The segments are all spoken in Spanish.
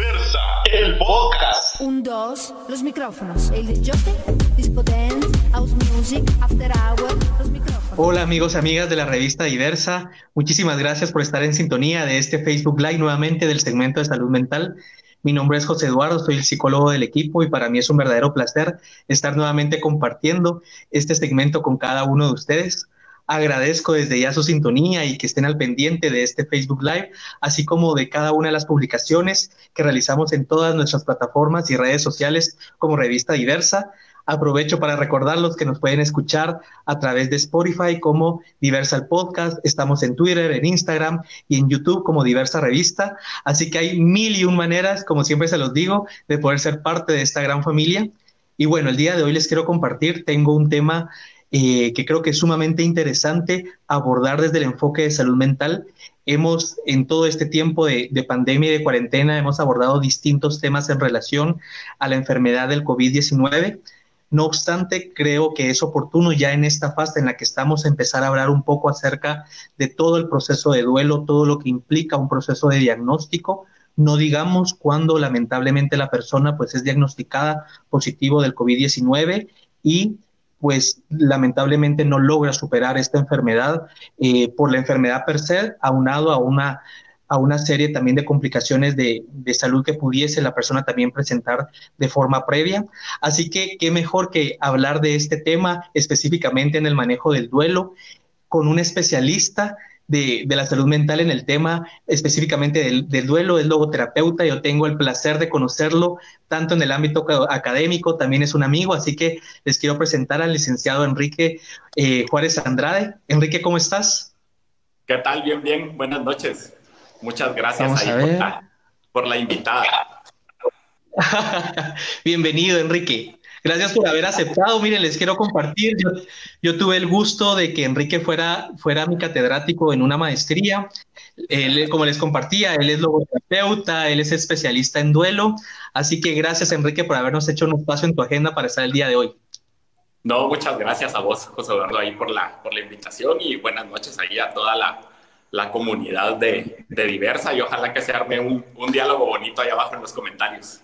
Diversa, el podcast. Un, dos, los micrófonos. El disco dance, house music, after hour, los micrófonos. Hola amigos y amigas de la revista Diversa, muchísimas gracias por estar en sintonía de este Facebook Live nuevamente del segmento de salud mental. Mi nombre es José Eduardo, soy el psicólogo del equipo y para mí es un verdadero placer estar nuevamente compartiendo este segmento con cada uno de ustedes. Agradezco desde ya su sintonía y que estén al pendiente de este Facebook Live, así como de cada una de las publicaciones que realizamos en todas nuestras plataformas y redes sociales como Revista Diversa. Aprovecho para recordarlos que nos pueden escuchar a través de Spotify como Diversa Podcast. Estamos en Twitter, en Instagram y en YouTube como Diversa Revista. Así que hay mil y un maneras, como siempre se los digo, de poder ser parte de esta gran familia. Y bueno, el día de hoy les quiero compartir, tengo un tema eh, que creo que es sumamente interesante abordar desde el enfoque de salud mental. Hemos, en todo este tiempo de, de pandemia y de cuarentena, hemos abordado distintos temas en relación a la enfermedad del COVID-19. No obstante, creo que es oportuno ya en esta fase en la que estamos empezar a hablar un poco acerca de todo el proceso de duelo, todo lo que implica un proceso de diagnóstico, no digamos cuando lamentablemente la persona pues es diagnosticada positivo del COVID-19 y pues lamentablemente no logra superar esta enfermedad eh, por la enfermedad per se, aunado a una, a una serie también de complicaciones de, de, salud que pudiese la persona también presentar de forma previa. Así que qué mejor que hablar de este tema específicamente en el manejo del duelo con un especialista de, de, la salud mental en el tema específicamente del, del, duelo, es logoterapeuta, yo tengo el placer de conocerlo tanto en el ámbito académico, también es un amigo, así que les quiero presentar al licenciado Enrique eh, Juárez Andrade. Enrique, ¿cómo estás? ¿Qué tal? Bien, bien, buenas noches. Muchas gracias ahí por, la, por la invitada. Bienvenido, Enrique. Gracias por haber aceptado. Miren, les quiero compartir. Yo, yo, tuve el gusto de que Enrique fuera, fuera mi catedrático en una maestría. Él, como les compartía, él es logoterapeuta, él es especialista en duelo. Así que gracias, Enrique, por habernos hecho un espacio en tu agenda para estar el día de hoy. No, muchas gracias a vos, José Eduardo, ahí por la, por la invitación y buenas noches ahí a toda la, la comunidad de, de, Diversa y ojalá que se arme un, un diálogo bonito ahí abajo en los comentarios.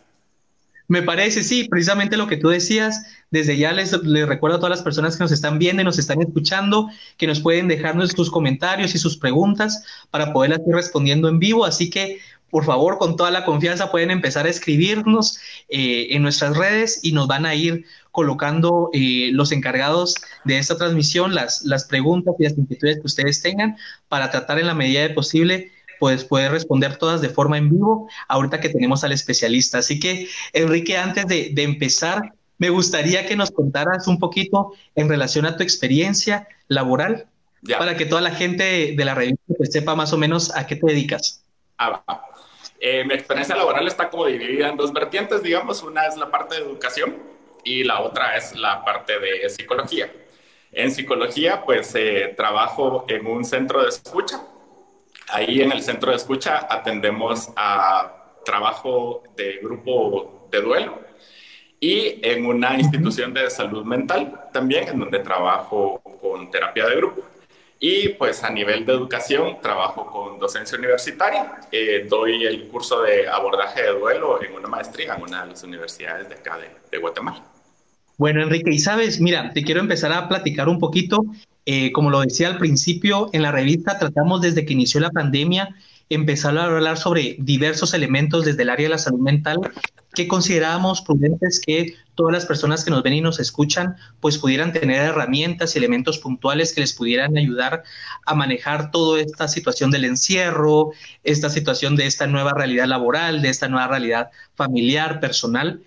Me parece, sí, precisamente lo que tú decías. Desde ya les, les, recuerdo a todas las personas que nos están viendo y nos están escuchando que nos pueden dejarnos sus comentarios y sus preguntas para poderlas ir respondiendo en vivo. Así que, por favor, con toda la confianza pueden empezar a escribirnos eh, en nuestras redes y nos van a ir colocando eh, los encargados de esta transmisión las, las preguntas y las inquietudes que ustedes tengan para tratar en la medida de posible pues puede responder todas de forma en vivo, ahorita que tenemos al especialista. Así que, Enrique, antes de, de empezar, me gustaría que nos contaras un poquito en relación a tu experiencia laboral, ya. para que toda la gente de la revista pues, sepa más o menos a qué te dedicas. Ah, eh, mi experiencia laboral está como dividida en dos vertientes, digamos. Una es la parte de educación y la otra es la parte de psicología. En psicología, pues eh, trabajo en un centro de escucha Ahí en el centro de escucha atendemos a trabajo de grupo de duelo y en una institución de salud mental también, en donde trabajo con terapia de grupo. Y pues a nivel de educación trabajo con docencia universitaria. Eh, doy el curso de abordaje de duelo en una maestría en una de las universidades de acá de, de Guatemala. Bueno, Enrique, y sabes, mira, te quiero empezar a platicar un poquito eh, como lo decía al principio, en la revista tratamos desde que inició la pandemia empezar a hablar sobre diversos elementos desde el área de la salud mental que considerábamos prudentes que todas las personas que nos ven y nos escuchan pues pudieran tener herramientas y elementos puntuales que les pudieran ayudar a manejar toda esta situación del encierro, esta situación de esta nueva realidad laboral, de esta nueva realidad familiar, personal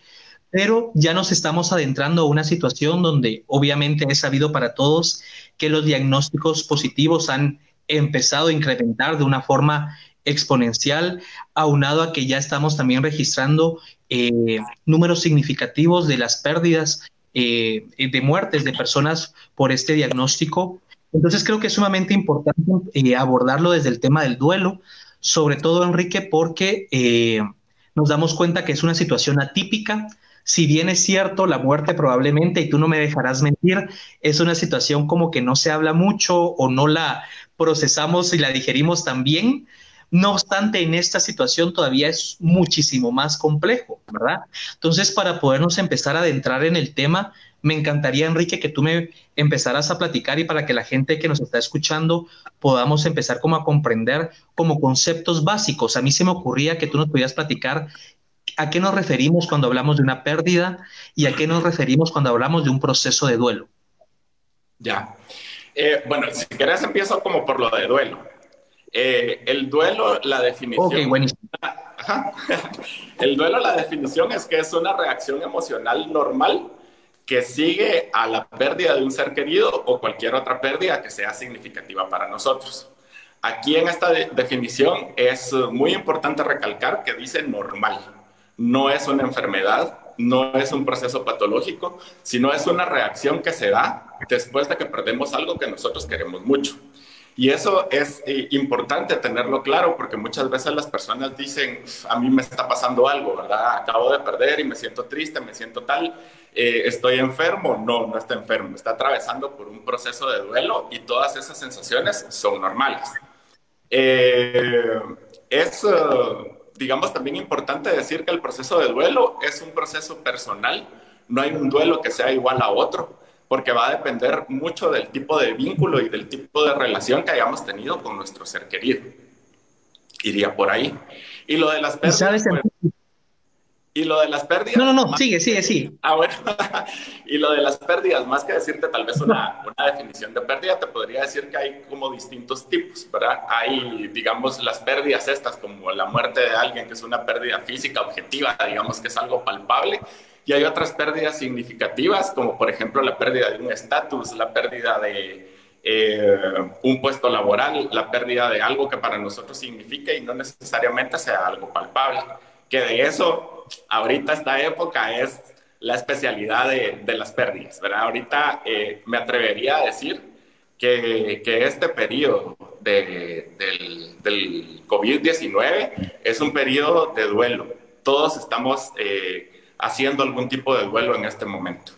pero ya nos estamos adentrando a una situación donde obviamente es sabido para todos que los diagnósticos positivos han empezado a incrementar de una forma exponencial, aunado a que ya estamos también registrando eh, números significativos de las pérdidas eh, de muertes de personas por este diagnóstico. Entonces creo que es sumamente importante eh, abordarlo desde el tema del duelo, sobre todo Enrique, porque eh, nos damos cuenta que es una situación atípica, si bien es cierto, la muerte probablemente, y tú no me dejarás mentir, es una situación como que no se habla mucho o no la procesamos y la digerimos tan bien, No obstante, en esta situación todavía es muchísimo más complejo, ¿verdad? Entonces, para podernos empezar a adentrar en el tema, me encantaría, Enrique, que tú me empezaras a platicar y para que la gente que nos está escuchando podamos empezar como a comprender como conceptos básicos. A mí se me ocurría que tú nos pudieras platicar a qué nos referimos cuando hablamos de una pérdida y a qué nos referimos cuando hablamos de un proceso de duelo. Ya. Eh, bueno, si querés empiezo como por lo de duelo. Eh, el duelo, la definición... Ok, buenísimo. El duelo, la definición es que es una reacción emocional normal que sigue a la pérdida de un ser querido o cualquier otra pérdida que sea significativa para nosotros. Aquí en esta definición es muy importante recalcar que dice normal. No es una enfermedad, no es un proceso patológico, sino es una reacción que se da después de que perdemos algo que nosotros queremos mucho. Y eso es eh, importante tenerlo claro porque muchas veces las personas dicen, a mí me está pasando algo, ¿verdad? Acabo de perder y me siento triste, me siento tal, eh, estoy enfermo. No, no está enfermo, está atravesando por un proceso de duelo y todas esas sensaciones son normales. Eh, es, digamos, también importante decir que el proceso de duelo es un proceso personal, no hay un duelo que sea igual a otro porque va a depender mucho del tipo de vínculo y del tipo de relación que hayamos tenido con nuestro ser querido. Iría por ahí. Y lo de las pérdidas. Pues, y lo de las pérdidas. No, no, no, sigue, sigue, sigue. Ah, bueno. y lo de las pérdidas, más que decirte tal vez una, una, definición de pérdida, te podría decir que hay como distintos tipos, ¿verdad? Hay, digamos, las pérdidas estas, como la muerte de alguien, que es una pérdida física, objetiva, digamos que es algo palpable, y hay otras pérdidas significativas, como por ejemplo la pérdida de un estatus, la pérdida de eh, un puesto laboral, la pérdida de algo que para nosotros significa y no necesariamente sea algo palpable. Que de eso, ahorita esta época es la especialidad de, de las pérdidas, ¿verdad? Ahorita eh, me atrevería a decir que, este periodo de, del, del COVID-19 es un periodo de duelo. Todos estamos... Eh, haciendo algún tipo de duelo en este momento.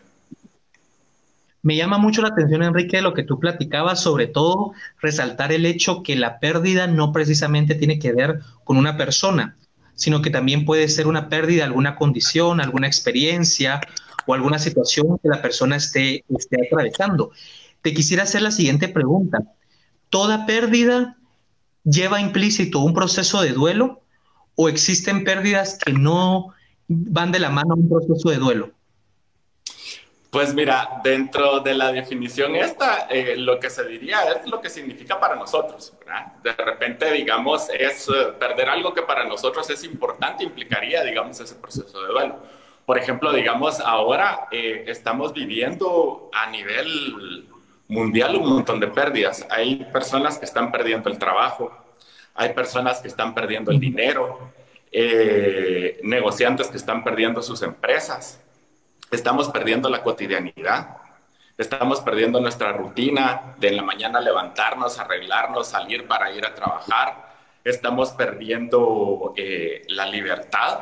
Me llama mucho la atención, Enrique, lo que tú platicabas, sobre todo resaltar el hecho que la pérdida no precisamente tiene que ver con una persona, sino que también puede ser una pérdida, alguna condición, alguna experiencia o alguna situación que la persona esté, esté atravesando. Te quisiera hacer la siguiente pregunta. ¿Toda pérdida lleva implícito un proceso de duelo o existen pérdidas que no van de la mano a un proceso de duelo? Pues mira, dentro de la definición esta, eh, lo que se diría es lo que significa para nosotros. De repente, digamos, es eh, perder algo que para nosotros es importante, implicaría, digamos, ese proceso de duelo. Por ejemplo, digamos, ahora eh, estamos viviendo a nivel mundial un montón de pérdidas. Hay personas que están perdiendo el trabajo, hay personas que están perdiendo el dinero, eh, negociantes que están perdiendo sus empresas, estamos perdiendo la cotidianidad, estamos perdiendo nuestra rutina de en la mañana levantarnos, arreglarnos, salir para ir a trabajar, estamos perdiendo eh, la libertad,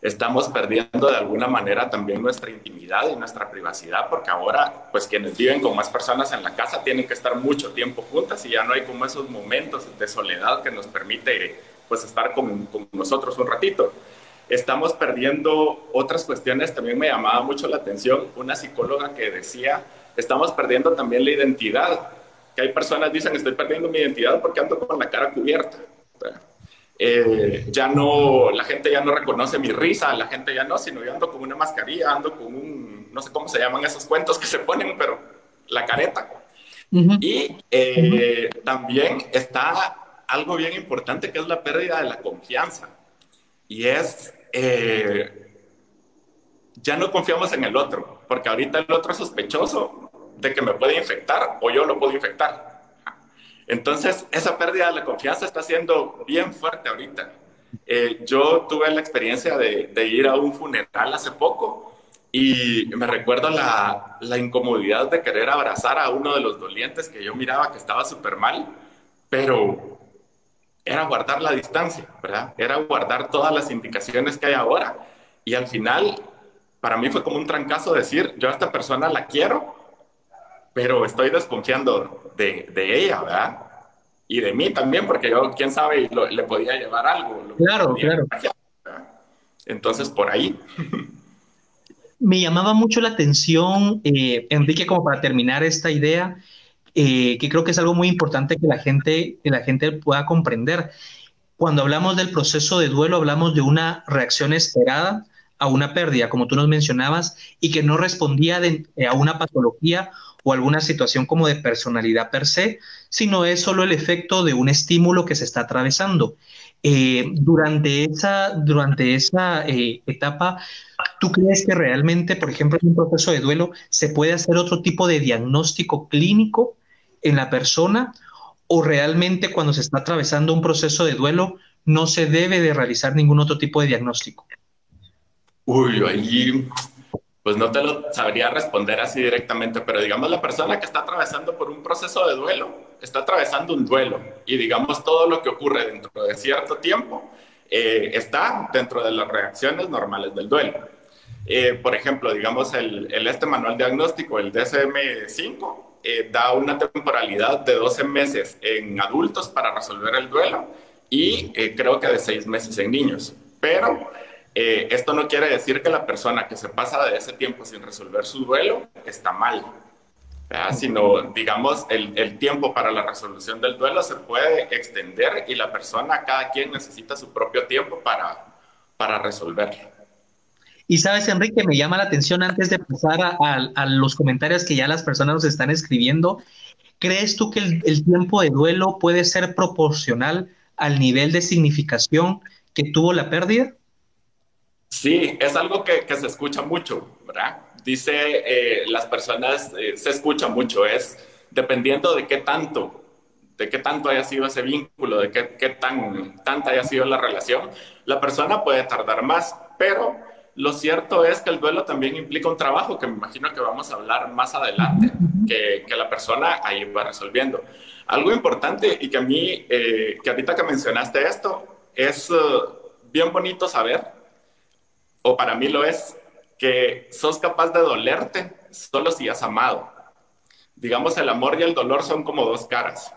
estamos perdiendo de alguna manera también nuestra intimidad y nuestra privacidad, porque ahora, pues quienes viven con más personas en la casa tienen que estar mucho tiempo juntas y ya no hay como esos momentos de soledad que nos permite pues estar con, con nosotros un ratito. Estamos perdiendo otras cuestiones, también me llamaba mucho la atención una psicóloga que decía, estamos perdiendo también la identidad, que hay personas que dicen, estoy perdiendo mi identidad porque ando con la cara cubierta. Eh, ya no, la gente ya no reconoce mi risa, la gente ya no, sino yo ando con una mascarilla, ando con un, no sé cómo se llaman esos cuentos que se ponen, pero la careta. Y eh, también está algo bien importante que es la pérdida de la confianza. Y es, eh, ya no confiamos en el otro, porque ahorita el otro es sospechoso de que me puede infectar o yo lo puedo infectar. Entonces, esa pérdida de la confianza está siendo bien fuerte ahorita. Eh, yo tuve la experiencia de, de, ir a un funeral hace poco y me recuerdo la, la incomodidad de querer abrazar a uno de los dolientes que yo miraba que estaba súper mal, pero era guardar la distancia, ¿verdad? Era guardar todas las indicaciones que hay ahora. Y al final, para mí fue como un trancazo decir, yo a esta persona la quiero, pero estoy desconfiando de, de ella, ¿verdad? y de mí también, porque yo, quién sabe, le podía llevar algo. Claro, claro. Entonces, por ahí. Me llamaba mucho la atención, eh, Enrique, como para terminar esta idea, eh, que creo que es algo muy importante que la gente, que la gente pueda comprender. Cuando hablamos del proceso de duelo, hablamos de una reacción esperada a una pérdida, como tú nos mencionabas, y que no respondía eh, a una patología o alguna situación como de personalidad per se, sino es solo el efecto de un estímulo que se está atravesando. Eh, durante esa, durante esa eh, etapa, ¿tú crees que realmente, por ejemplo, en un proceso de duelo, se puede hacer otro tipo de diagnóstico clínico en la persona? ¿O realmente cuando se está atravesando un proceso de duelo, no se debe de realizar ningún otro tipo de diagnóstico? Uy, ahí pues no te lo sabría responder así directamente, pero digamos la persona que está atravesando por un proceso de duelo, está atravesando un duelo y digamos todo lo que ocurre dentro de cierto tiempo eh, está dentro de las reacciones normales del duelo. Eh, por ejemplo, digamos el, este manual diagnóstico, el DSM-5, eh, da una temporalidad de 12 meses en adultos para resolver el duelo y creo que de 6 meses en niños. Pero eh, esto no quiere decir que la persona que se pasa de ese tiempo sin resolver su duelo está mal, sino, digamos, el, el, tiempo para la resolución del duelo se puede extender y la persona, cada quien necesita su propio tiempo para, para resolverlo. Y sabes, Enrique, me llama la atención antes de pasar a, los comentarios que ya las personas nos están escribiendo. ¿Crees tú que el, el tiempo de duelo puede ser proporcional al nivel de significación que tuvo la pérdida? Sí, es algo que, se escucha mucho, ¿verdad? Dice, eh, las personas, eh, se escucha mucho, es dependiendo de qué tanto, de qué tanto haya sido ese vínculo, de qué, qué tan, tanta haya sido la relación, la persona puede tardar más, pero lo cierto es que el duelo también implica un trabajo que me imagino que vamos a hablar más adelante, que, que la persona ahí va resolviendo. Algo importante y que a mí, eh, que ahorita que mencionaste esto, es bien bonito saber o para mí lo es, que sos capaz de dolerte solo si has amado. Digamos, el amor y el dolor son como dos caras.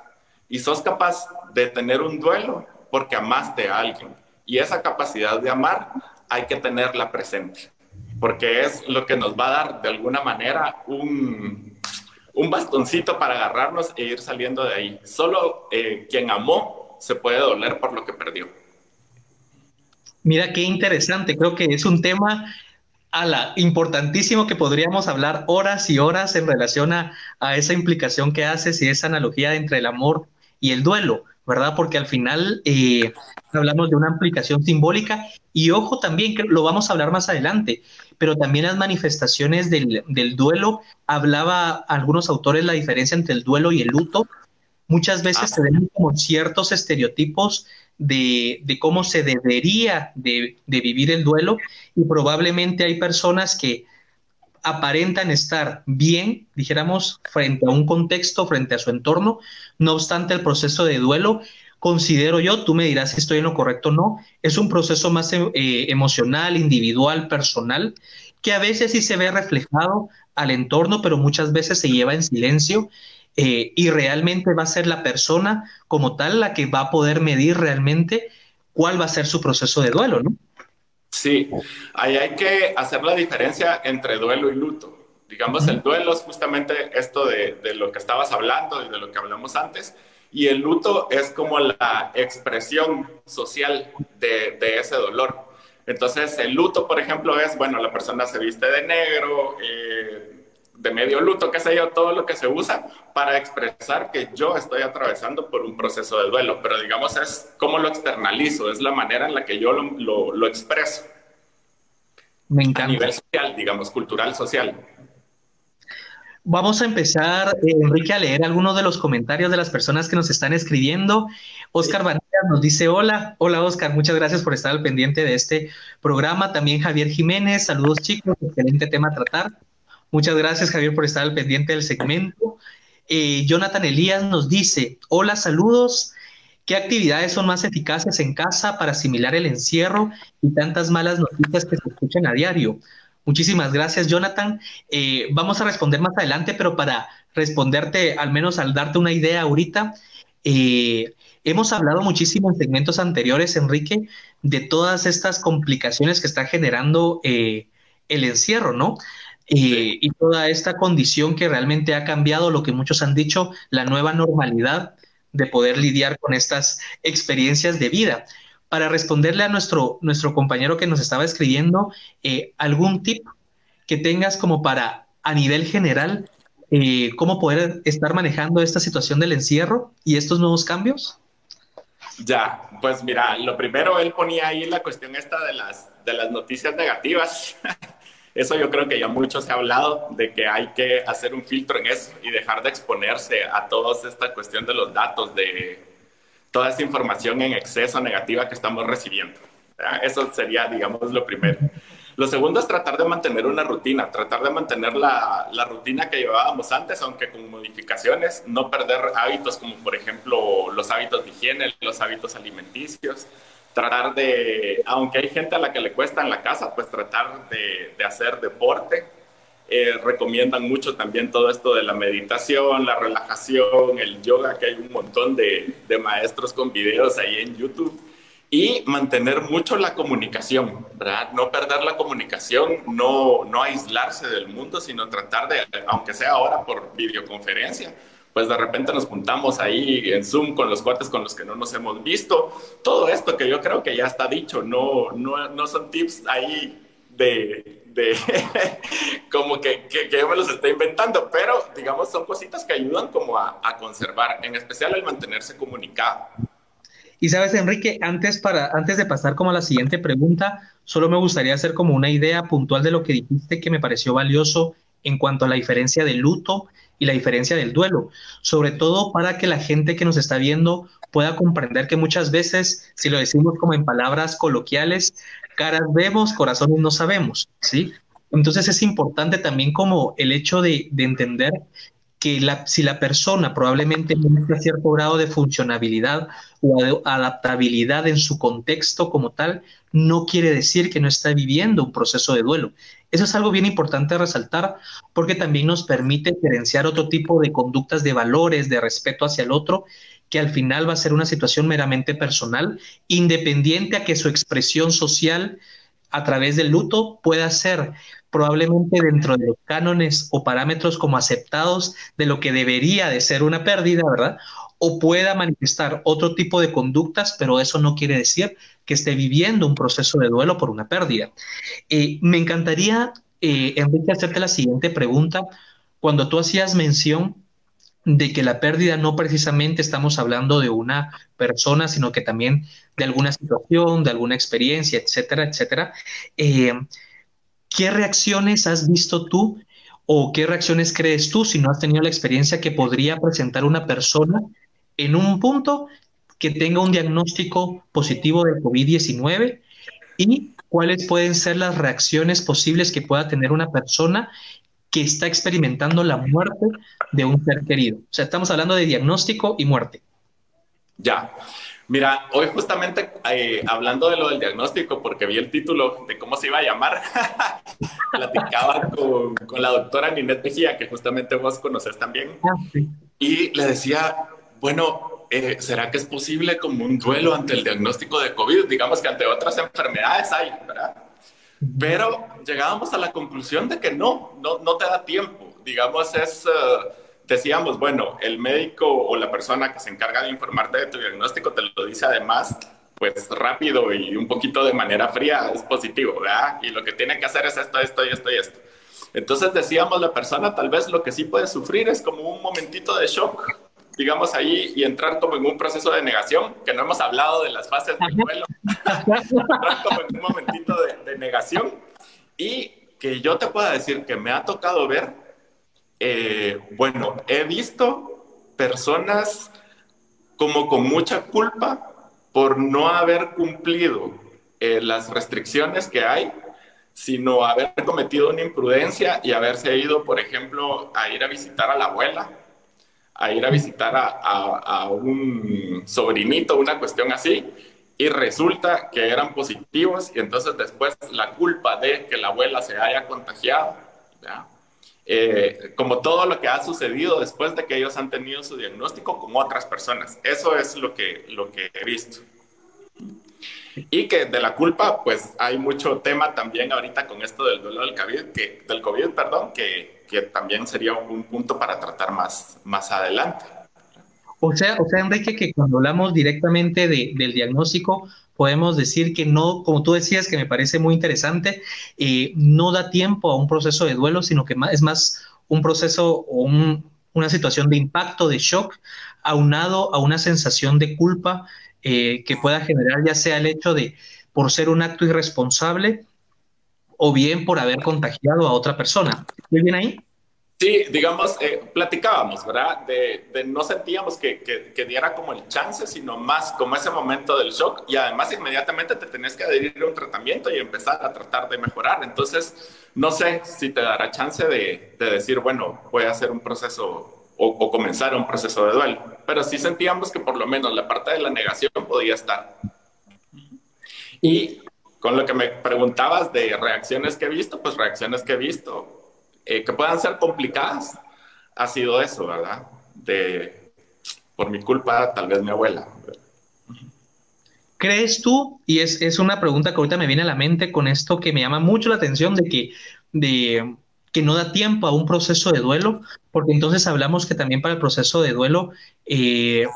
Y sos capaz de tener un duelo porque amaste a alguien. Y esa capacidad de amar hay que tenerla presente, porque es lo que nos va a dar de alguna manera un, un bastoncito para agarrarnos e ir saliendo de ahí. Solo eh, quien amó se puede doler por lo que perdió. Mira qué interesante, creo que es un tema a la, importantísimo que podríamos hablar horas y horas en relación a, esa implicación que haces y esa analogía entre el amor y el duelo, ¿verdad? Porque al final eh, hablamos de una implicación simbólica y ojo también, que lo vamos a hablar más adelante, pero también las manifestaciones del, del duelo, hablaba algunos autores la diferencia entre el duelo y el luto, muchas veces ah. se ven como ciertos estereotipos de, cómo se debería de, vivir el duelo y probablemente hay personas que aparentan estar bien, dijéramos, frente a un contexto, frente a su entorno, no obstante el proceso de duelo, considero yo, tú me dirás si estoy en lo correcto o no, es un proceso más eh, emocional, individual, personal, que a veces sí se ve reflejado al entorno, pero muchas veces se lleva en silencio eh, y realmente va a ser la persona como tal la que va a poder medir realmente cuál va a ser su proceso de duelo, ¿no? Sí, ahí hay que hacer la diferencia entre duelo y luto. Digamos, el duelo es justamente esto de, de, lo que estabas hablando y de lo que hablamos antes, y el luto es como la expresión social de, de ese dolor. Entonces, el luto, por ejemplo, es, bueno, la persona se viste de negro, eh, de medio luto, qué sé yo, todo lo que se usa para expresar que yo estoy atravesando por un proceso de duelo, pero digamos es cómo lo externalizo, es la manera en la que yo lo, lo, expreso. Me encanta. A nivel social, digamos, cultural, social. Vamos a empezar, eh, Enrique, a leer algunos de los comentarios de las personas que nos están escribiendo. Oscar Vanilla nos dice hola, hola Oscar, muchas gracias por estar al pendiente de este programa. También Javier Jiménez, saludos chicos, excelente tema a tratar. Muchas gracias, Javier, por estar al pendiente del segmento. Eh, Jonathan Elías nos dice, hola, saludos. ¿Qué actividades son más eficaces en casa para asimilar el encierro y tantas malas noticias que se escuchan a diario? Muchísimas gracias, Jonathan. Eh, vamos a responder más adelante, pero para responderte, al menos al darte una idea ahorita, Eh, hemos hablado muchísimo en segmentos anteriores, Enrique, de todas estas complicaciones que está generando eh, el encierro, ¿no? Eh, y toda esta condición que realmente ha cambiado lo que muchos han dicho, la nueva normalidad de poder lidiar con estas experiencias de vida. Para responderle a nuestro, nuestro compañero que nos estaba escribiendo, algún tip que tengas como para, a nivel general, eh, cómo poder estar manejando esta situación del encierro y estos nuevos cambios? Ya, pues mira, lo primero él ponía ahí la cuestión esta de las, de las noticias negativas. Eso yo creo que ya muchos se ha hablado de que hay que hacer un filtro en eso y dejar de exponerse a toda esta cuestión de los datos, de toda esta información en exceso negativa que estamos recibiendo. Eso sería, digamos, lo primero. Lo segundo es tratar de mantener una rutina, tratar de mantener la, la, rutina que llevábamos antes, aunque con modificaciones, no perder hábitos como por ejemplo los hábitos de higiene, los hábitos alimenticios, tratar de, aunque hay gente a la que le cuesta en la casa, pues tratar de, hacer deporte. Eh, recomiendan mucho también todo esto de la meditación, la relajación, el yoga, que hay un montón de, de maestros con videos ahí en YouTube y mantener mucho la comunicación, ¿verdad? No perder la comunicación, no, no aislarse del mundo, sino tratar de, aunque sea ahora por videoconferencia, pues de repente nos juntamos ahí en Zoom con los cuates con los que no nos hemos visto. Todo esto que yo creo que ya está dicho, no, no, no son tips ahí de, de como que, que, yo me los estoy inventando, pero digamos son cositas que ayudan como a, a conservar, en especial el mantenerse comunicado. Y sabes, Enrique, antes, para, antes de pasar como a la siguiente pregunta, solo me gustaría hacer como una idea puntual de lo que dijiste que me pareció valioso en cuanto a la diferencia del luto y la diferencia del duelo, sobre todo para que la gente que nos está viendo pueda comprender que muchas veces, si lo decimos como en palabras coloquiales, caras vemos, corazones no sabemos, ¿sí? Entonces es importante también como el hecho de, de entender que si la persona probablemente muestra cierto grado de funcionabilidad o adaptabilidad en su contexto como tal, no quiere decir que no está viviendo un proceso de duelo. Eso es algo bien importante resaltar porque también nos permite diferenciar otro tipo de conductas de valores, de respeto hacia el otro, que al final va a ser una situación meramente personal, independiente a que su expresión social a través del luto pueda ser probablemente dentro de los cánones o parámetros como aceptados de lo que debería de ser una pérdida, ¿verdad? O pueda manifestar otro tipo de conductas, pero eso no quiere decir que esté viviendo un proceso de duelo por una pérdida. Eh, me encantaría, eh, Enrique, hacerte la siguiente pregunta. Cuando tú hacías mención de que la pérdida no precisamente estamos hablando de una persona, sino que también de alguna situación, de alguna experiencia, etcétera, etcétera. Eh, ¿Qué reacciones has visto tú o qué reacciones crees tú si no has tenido la experiencia que podría presentar una persona en un punto que tenga un diagnóstico positivo de COVID-19 y cuáles pueden ser las reacciones posibles que pueda tener una persona que está experimentando la muerte de un ser querido? O sea, estamos hablando de diagnóstico y muerte. Ya. Mira, hoy justamente eh, hablando de lo del diagnóstico, porque vi el título de cómo se iba a llamar, platicaba con, con, la doctora Ninette Mejía, que justamente vos conoces también, ah, y le decía, bueno, eh, ¿será que es posible como un duelo ante el diagnóstico de COVID? Digamos que ante otras enfermedades hay, ¿verdad? Pero llegábamos a la conclusión de que no, no, no te da tiempo. Digamos, es... Uh, decíamos, bueno, el médico o la persona que se encarga de informarte de tu diagnóstico te lo dice además, pues rápido y un poquito de manera fría, es positivo, ¿verdad? Y lo que tiene que hacer es esto, esto y esto y esto. Entonces decíamos, la persona tal vez lo que sí puede sufrir es como un momentito de shock, digamos ahí, y entrar como en un proceso de negación, que no hemos hablado de las fases del duelo, entrar como en un momentito de, de negación. Y que yo te pueda decir que me ha tocado ver eh, bueno, he visto personas como con mucha culpa por no haber cumplido eh, las restricciones que hay, sino haber cometido una imprudencia y haberse ido, por ejemplo, a ir a visitar a la abuela, a ir a visitar a, a un sobrinito, una cuestión así, y resulta que eran positivos y entonces después la culpa de que la abuela se haya contagiado, eh, como todo lo que ha sucedido después de que ellos han tenido su diagnóstico con otras personas. Eso es lo que, lo que he visto. Y que de la culpa, pues hay mucho tema también ahorita con esto del duelo del COVID, que, del COVID, perdón, que, que también sería un punto para tratar más, más adelante. O sea, o sea, Enrique, que cuando hablamos directamente de, del diagnóstico, podemos decir que no, como tú decías, que me parece muy interesante, eh, no da tiempo a un proceso de duelo, sino que es más un proceso o un, una situación de impacto, de shock, aunado a una sensación de culpa eh, que pueda generar ya sea el hecho de por ser un acto irresponsable o bien por haber contagiado a otra persona. ¿Muy bien ahí? Sí, digamos, eh, platicábamos, ¿verdad? De, no sentíamos que, que, diera como el chance, sino más como ese momento del shock y además inmediatamente te tenés que adherir a un tratamiento y empezar a tratar de mejorar. Entonces, no sé si te dará chance de, de decir, bueno, voy a hacer un proceso o, o, comenzar un proceso de duelo, pero sí sentíamos que por lo menos la parte de la negación podía estar. Y con lo que me preguntabas de reacciones que he visto, pues reacciones que he visto eh, que puedan ser complicadas, ha sido eso, ¿verdad? De, por mi culpa, tal vez mi abuela. ¿Crees tú, y es, es, una pregunta que ahorita me viene a la mente con esto que me llama mucho la atención de que, de, que no da tiempo a un proceso de duelo, porque entonces hablamos que también para el proceso de duelo, eh,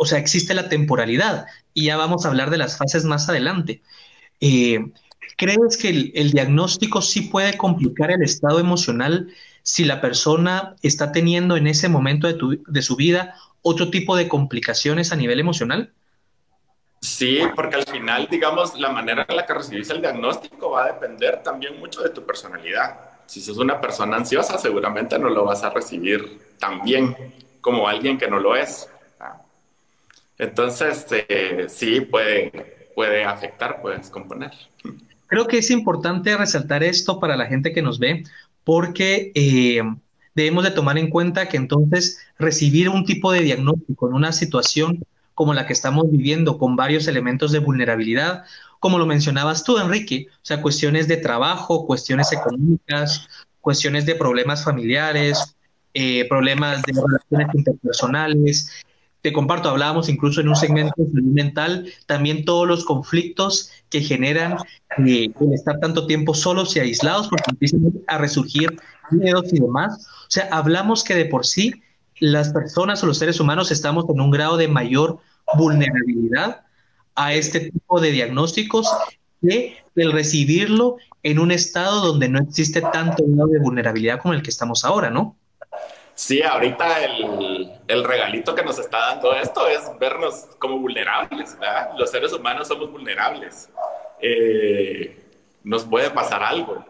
o sea, existe la temporalidad, y ya vamos a hablar de las fases más adelante. Eh, ¿Crees que el, diagnóstico sí puede complicar el estado emocional si la persona está teniendo en ese momento de, su vida otro tipo de complicaciones a nivel emocional? Sí, porque al final, digamos, la manera en la que recibís el diagnóstico va a depender también mucho de tu personalidad. Si sos una persona ansiosa, seguramente no lo vas a recibir tan bien como alguien que no lo es. Entonces, eh, sí, puede, puede afectar, puede descomponer. Creo que es importante resaltar esto para la gente que nos ve, porque eh, debemos de tomar en cuenta que entonces recibir un tipo de diagnóstico en una situación como la que estamos viviendo, con varios elementos de vulnerabilidad, como lo mencionabas tú, Enrique, o sea, cuestiones de trabajo, cuestiones económicas, cuestiones de problemas familiares, eh, problemas de relaciones interpersonales, comparto, hablábamos incluso en un segmento mental, también todos los conflictos que generan eh, el estar tanto tiempo solos y aislados, porque empiezan a resurgir miedos y demás. O sea, hablamos que de por sí las personas o los seres humanos estamos en un grado de mayor vulnerabilidad a este tipo de diagnósticos que el recibirlo en un estado donde no existe tanto grado de vulnerabilidad como el que estamos ahora, ¿no? Sí, ahorita el, el, regalito que nos está dando esto es vernos como vulnerables, ¿verdad? Los seres humanos somos vulnerables. Eh, nos puede pasar algo.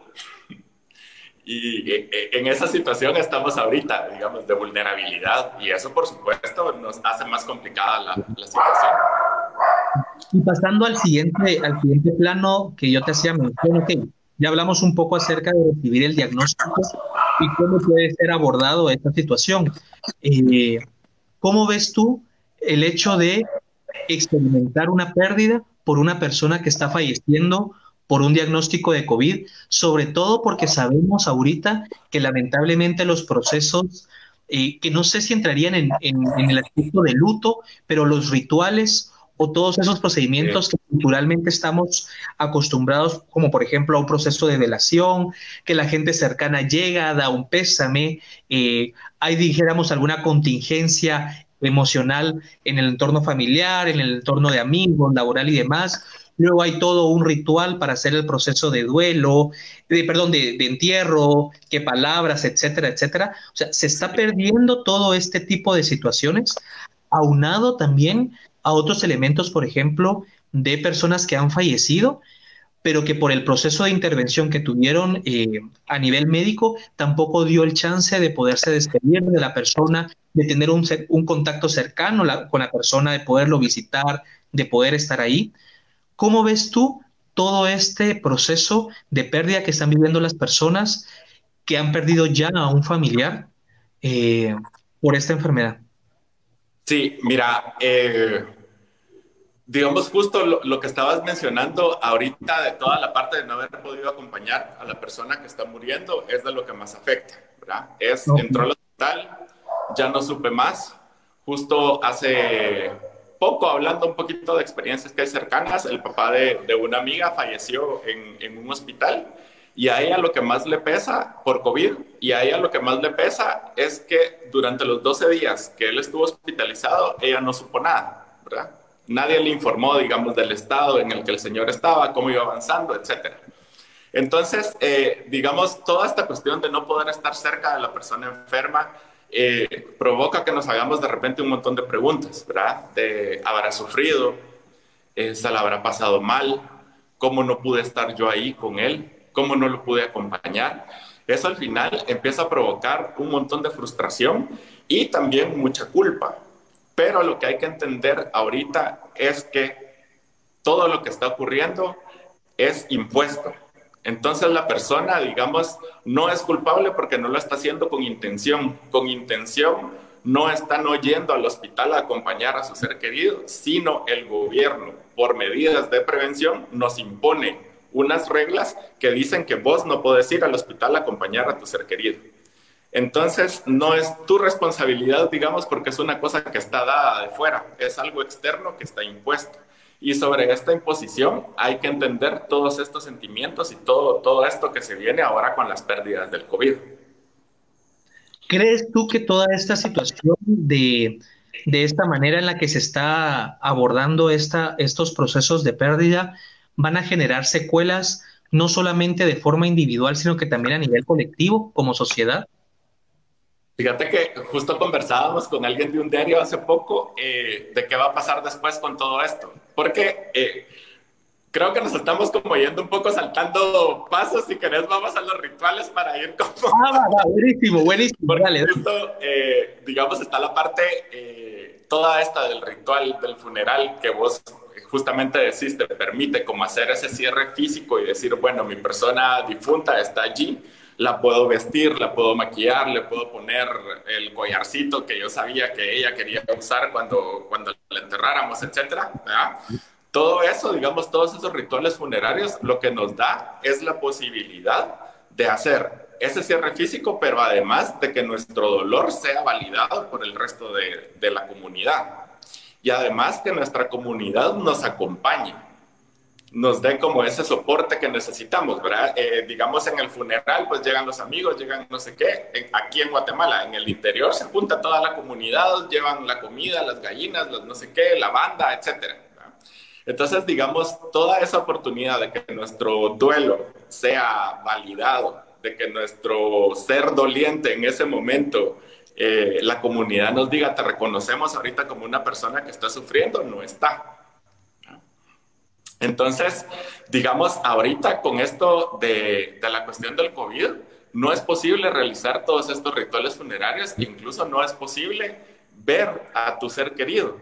Y eh, eh, en esa situación estamos ahorita, digamos, de vulnerabilidad. Y eso, por supuesto, nos hace más complicada la, la situación. Y pasando al siguiente, al siguiente plano que yo te hacía mención, que ya hablamos un poco acerca de recibir el diagnóstico y cómo puede ser abordado esta situación. Eh, ¿Cómo ves tú el hecho de experimentar una pérdida por una persona que está falleciendo por un diagnóstico de COVID, sobre todo porque sabemos ahorita que lamentablemente los procesos, eh, que no sé si entrarían en, en, el aspecto de luto, pero los rituales o todos esos procedimientos que culturalmente estamos acostumbrados, como por ejemplo a un proceso de velación, que la gente cercana llega, da un pésame, eh, hay, dijéramos, alguna contingencia emocional en el entorno familiar, en el entorno de amigos, laboral y demás. Luego hay todo un ritual para hacer el proceso de duelo, de, perdón, de, de, entierro, qué palabras, etcétera, etcétera. O sea, se está perdiendo todo este tipo de situaciones, aunado también a otros elementos, por ejemplo, de personas que han fallecido, pero que por el proceso de intervención que tuvieron eh, a nivel médico tampoco dio el chance de poderse despedir de la persona, de tener un, un contacto cercano con la persona, de poderlo visitar, de poder estar ahí. ¿Cómo ves tú todo este proceso de pérdida que están viviendo las personas que han perdido ya a un familiar eh, por esta enfermedad? Sí, mira, eh, digamos, justo lo, que estabas mencionando ahorita de toda la parte de no haber podido acompañar a la persona que está muriendo es de lo que más afecta, ¿verdad? Es, entró al hospital, ya no supe más. Justo hace poco, hablando un poquito de experiencias que hay cercanas, el papá de, de una amiga falleció en, en un hospital y a ella lo que más le pesa por COVID, y a ella lo que más le pesa es que durante los 12 días que él estuvo hospitalizado, ella no supo nada, ¿verdad? Nadie le informó, digamos, del estado en el que el señor estaba, cómo iba avanzando, etc. Entonces, eh, digamos, toda esta cuestión de no poder estar cerca de la persona enferma eh, provoca que nos hagamos de repente un montón de preguntas, ¿verdad? De, ¿habrá sufrido? Eh, ¿Se le habrá pasado mal? ¿Cómo no pude estar yo ahí con él? cómo no lo pude acompañar. Eso al final empieza a provocar un montón de frustración y también mucha culpa. Pero lo que hay que entender ahorita es que todo lo que está ocurriendo es impuesto. Entonces la persona, digamos, no es culpable porque no lo está haciendo con intención. Con intención no están oyendo al hospital a acompañar a su ser querido, sino el gobierno, por medidas de prevención, nos impone unas reglas que dicen que vos no podés ir al hospital a acompañar a tu ser querido. Entonces, no es tu responsabilidad, digamos, porque es una cosa que está dada de fuera, es algo externo que está impuesto. Y sobre esta imposición hay que entender todos estos sentimientos y todo, todo esto que se viene ahora con las pérdidas del COVID. ¿Crees tú que toda esta situación de, de esta manera en la que se está abordando esta, estos procesos de pérdida van a generar secuelas no solamente de forma individual, sino que también a nivel colectivo, como sociedad? Fíjate que justo conversábamos con alguien de un diario hace poco eh, de qué va a pasar después con todo esto, porque eh, creo que nos estamos como yendo un poco saltando pasos, si querés vamos a los rituales para ir como... Ah, buenísimo, buenísimo. Porque justo, eh, digamos, está la parte, toda esta del ritual del funeral que vos justamente decís, te permite como hacer ese cierre físico y decir, bueno, mi persona difunta está allí, la puedo vestir, la puedo maquillar, le puedo poner el collarcito que yo sabía que ella quería usar cuando, cuando la enterráramos, etcétera, Todo eso, digamos, todos esos rituales funerarios, lo que nos da es la posibilidad de hacer ese cierre físico, pero además de que nuestro dolor sea validado por el resto de, de la comunidad. Y además que nuestra comunidad nos acompañe, nos dé como ese soporte que necesitamos, ¿verdad? Eh, digamos en el funeral, pues llegan los amigos, llegan no sé qué, aquí en Guatemala, en el interior se junta toda la comunidad, llevan la comida, las gallinas, los no sé qué, la banda, etcétera. Entonces, digamos, toda esa oportunidad de que nuestro duelo sea validado, de que nuestro ser doliente en ese momento eh, la comunidad nos diga, te reconocemos ahorita como una persona que está sufriendo, no está. Entonces, digamos, ahorita con esto de, la cuestión del COVID, no es posible realizar todos estos rituales funerarios, incluso no es posible ver a tu ser querido,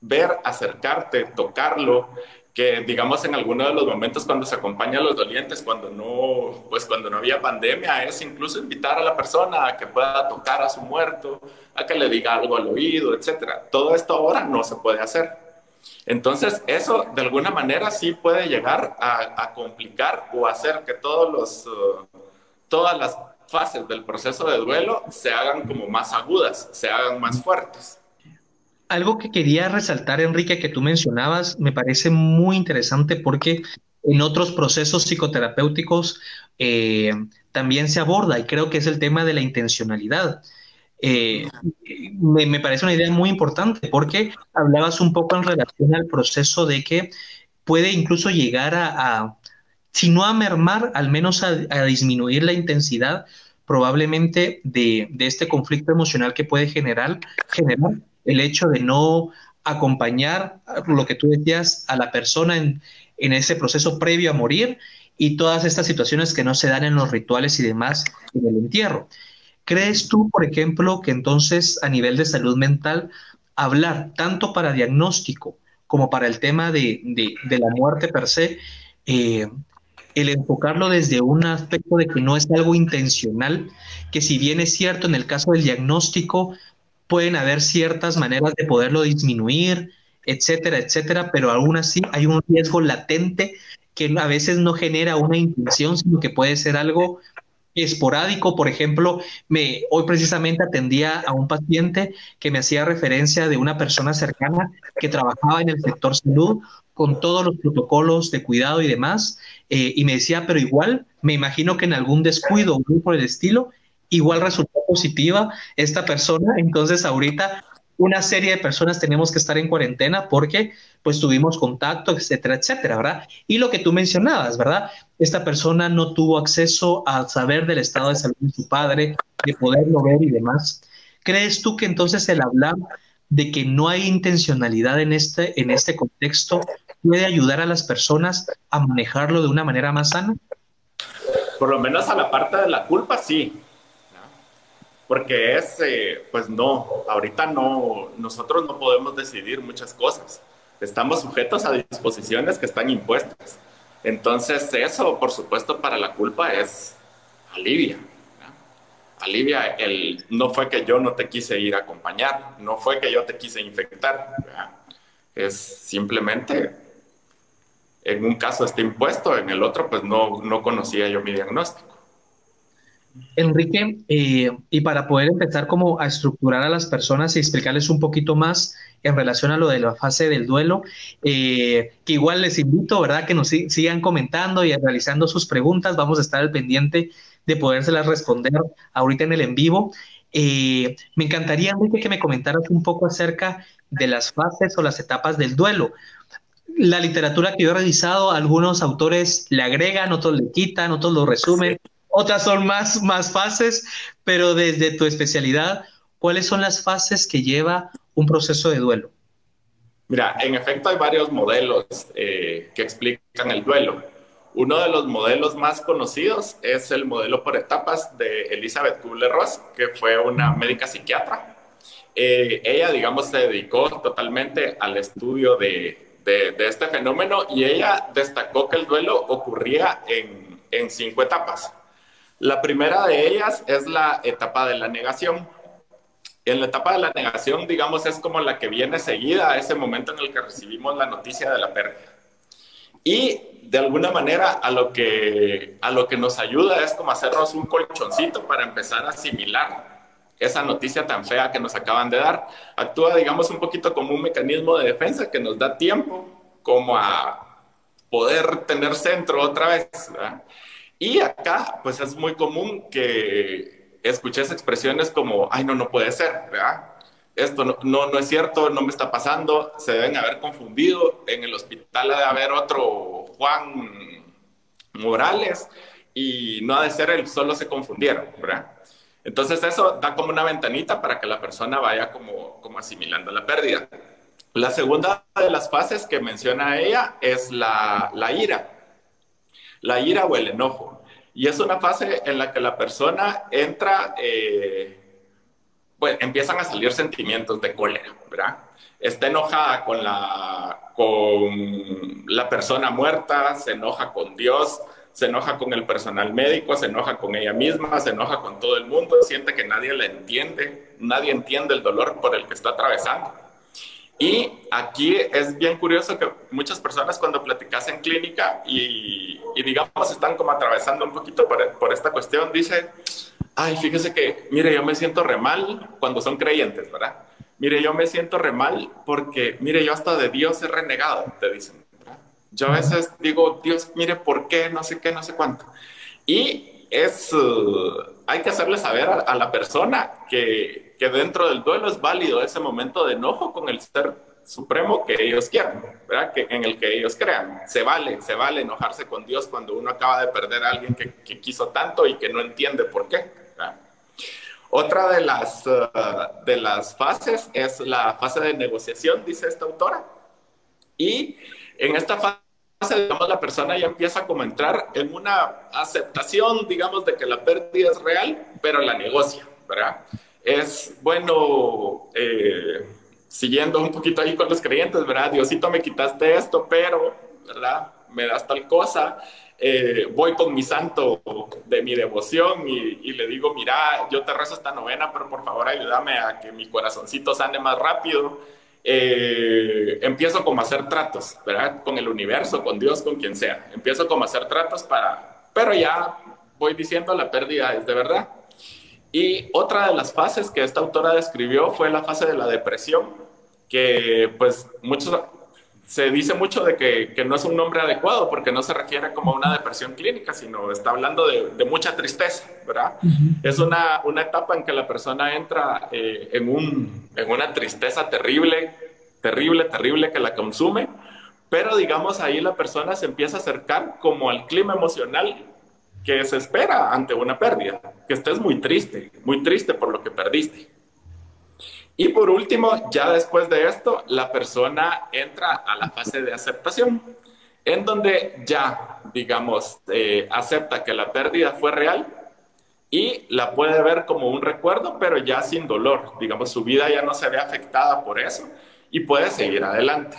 ver, acercarte, tocarlo, que digamos en algunos de los momentos cuando se acompaña a los dolientes, cuando no, pues cuando no había pandemia, es incluso invitar a la persona a que pueda tocar a su muerto, a que le diga algo al oído, etcétera. Todo esto ahora no se puede hacer. Entonces, eso de alguna manera sí puede llegar a, complicar o hacer que todos los, uh, todas las fases del proceso de duelo se hagan como más agudas, se hagan más fuertes algo que quería resaltar, Enrique, que tú mencionabas, me parece muy interesante porque en otros procesos psicoterapéuticos eh, también se aborda y creo que es el tema de la intencionalidad. Eh, me, parece una idea muy importante porque hablabas un poco en relación al proceso de que puede incluso llegar a, si no a mermar, al menos a, disminuir la intensidad probablemente de, este conflicto emocional que puede generar, generar el hecho de no acompañar lo que tú decías a la persona en, ese proceso previo a morir y todas estas situaciones que no se dan en los rituales y demás en el entierro. ¿Crees tú, por ejemplo, que entonces a nivel de salud mental, hablar tanto para diagnóstico como para el tema de, la muerte per se, eh, el enfocarlo desde un aspecto de que no es algo intencional, que si bien es cierto en el caso del diagnóstico, pueden haber ciertas maneras de poderlo disminuir, etcétera, etcétera, pero aún así hay un riesgo latente que a veces no genera una intención, sino que puede ser algo esporádico. Por ejemplo, me, hoy precisamente atendía a un paciente que me hacía referencia de una persona cercana que trabajaba en el sector salud con todos los protocolos de cuidado y demás, eh, y me decía, pero igual, me imagino que en algún descuido o por el estilo, igual resultó positiva esta persona, entonces ahorita una serie de personas tenemos que estar en cuarentena porque pues tuvimos contacto, etcétera, etcétera, ¿verdad? Y lo que tú mencionabas, ¿verdad? Esta persona no tuvo acceso a saber del estado de salud de su padre, de poderlo ver y demás. ¿Crees tú que entonces el hablar de que no hay intencionalidad en este, en este contexto puede ayudar a las personas a manejarlo de una manera más sana? Por lo menos a la parte de la culpa, sí porque es, eh, pues no, ahorita no, nosotros no podemos decidir muchas cosas. Estamos sujetos a disposiciones que están impuestas. Entonces eso, por supuesto, para la culpa es alivia. Alivia el, no fue que yo no te quise ir a acompañar, no fue que yo te quise infectar. Es simplemente, en un caso está impuesto, en el otro pues no, no conocía yo mi diagnóstico. Enrique, eh, y para poder empezar como a estructurar a las personas y explicarles un poquito más en relación a lo de la fase del duelo, eh, que igual les invito, ¿verdad? Que nos sigan comentando y realizando sus preguntas. Vamos a estar al pendiente de podérselas responder ahorita en el en vivo. Eh, me encantaría, Enrique, que me comentaras un poco acerca de las fases o las etapas del duelo. La literatura que yo he revisado, algunos autores le agregan, otros le quitan, otros lo resumen otras son más, más fases, pero desde tu especialidad, ¿cuáles son las fases que lleva un proceso de duelo? Mira, en efecto hay varios modelos eh, que explican el duelo. Uno de los modelos más conocidos es el modelo por etapas de Elizabeth Kubler-Ross, que fue una médica psiquiatra. Eh, ella, digamos, se dedicó totalmente al estudio de, de, de, este fenómeno y ella destacó que el duelo ocurría en, en cinco etapas. La primera de ellas es la etapa de la negación. En la etapa de la negación, digamos, es como la que viene seguida a ese momento en el que recibimos la noticia de la pérdida. Y de alguna manera a lo que, a lo que nos ayuda es como hacernos un colchoncito para empezar a asimilar esa noticia tan fea que nos acaban de dar. Actúa, digamos, un poquito como un mecanismo de defensa que nos da tiempo como a poder tener centro otra vez. ¿verdad? Y acá, pues es muy común que escuches expresiones como, ay, no, no puede ser, ¿verdad? Esto no, no, es cierto, no me está pasando, se deben haber confundido, en el hospital ha de haber otro Juan Morales y no ha de ser él, solo se confundieron, ¿verdad? Entonces eso da como una ventanita para que la persona vaya como, como asimilando la pérdida. La segunda de las fases que menciona ella es la, la ira la ira o el enojo. Y es una fase en la que la persona entra, eh, empiezan a salir sentimientos de cólera, ¿verdad? Está enojada con la, con la persona muerta, se enoja con Dios, se enoja con el personal médico, se enoja con ella misma, se enoja con todo el mundo, siente que nadie la entiende, nadie entiende el dolor por el que está atravesando. Y aquí es bien curioso que muchas personas cuando platicas en clínica y, digamos están como atravesando un poquito por, por esta cuestión, dice, ay, fíjese que, mire, yo me siento re mal cuando son creyentes, ¿verdad? Mire, yo me siento re mal porque, mire, yo hasta de Dios he renegado, te dicen. ¿verdad? Yo a veces digo, Dios, mire, ¿por qué? No sé qué, no sé cuánto. Y es, uh, hay que hacerle saber a la persona que que dentro del duelo es válido ese momento de enojo con el ser supremo que ellos quieran, ¿verdad? Que, en el que ellos crean. Se vale, se vale enojarse con Dios cuando uno acaba de perder a alguien que, quiso tanto y que no entiende por qué. Otra de las, uh, de las fases es la fase de negociación, dice esta autora. Y en esta fase, digamos, la persona ya empieza a entrar en una aceptación, digamos, de que la pérdida es real, pero la negocia, ¿verdad? es bueno, eh, siguiendo un poquito ahí con los creyentes, ¿verdad? Diosito, me quitaste esto, pero, ¿verdad? Me das tal cosa. Eh, voy con mi santo de mi devoción y, le digo, mira, yo te rezo esta novena, pero por favor ayúdame a que mi corazoncito sane más rápido. Eh, empiezo como a hacer tratos, ¿verdad? Con el universo, con Dios, con quien sea. Empiezo como a hacer tratos para, pero ya voy diciendo la pérdida es de verdad. Y otra de las fases que esta autora describió fue la fase de la depresión, que pues muchos se dice mucho de que, que, no es un nombre adecuado porque no se refiere como a una depresión clínica, sino está hablando de, de mucha tristeza, ¿verdad? Es una, una, etapa en que la persona entra eh, en, un, en una tristeza terrible, terrible, terrible que la consume, pero digamos ahí la persona se empieza a acercar como al clima emocional que se espera ante una pérdida, que estés muy triste, muy triste por lo que perdiste. Y por último, ya después de esto, la persona entra a la fase de aceptación, en donde ya, digamos, eh, acepta que la pérdida fue real y la puede ver como un recuerdo, pero ya sin dolor. Digamos, su vida ya no se ve afectada por eso y puede seguir adelante.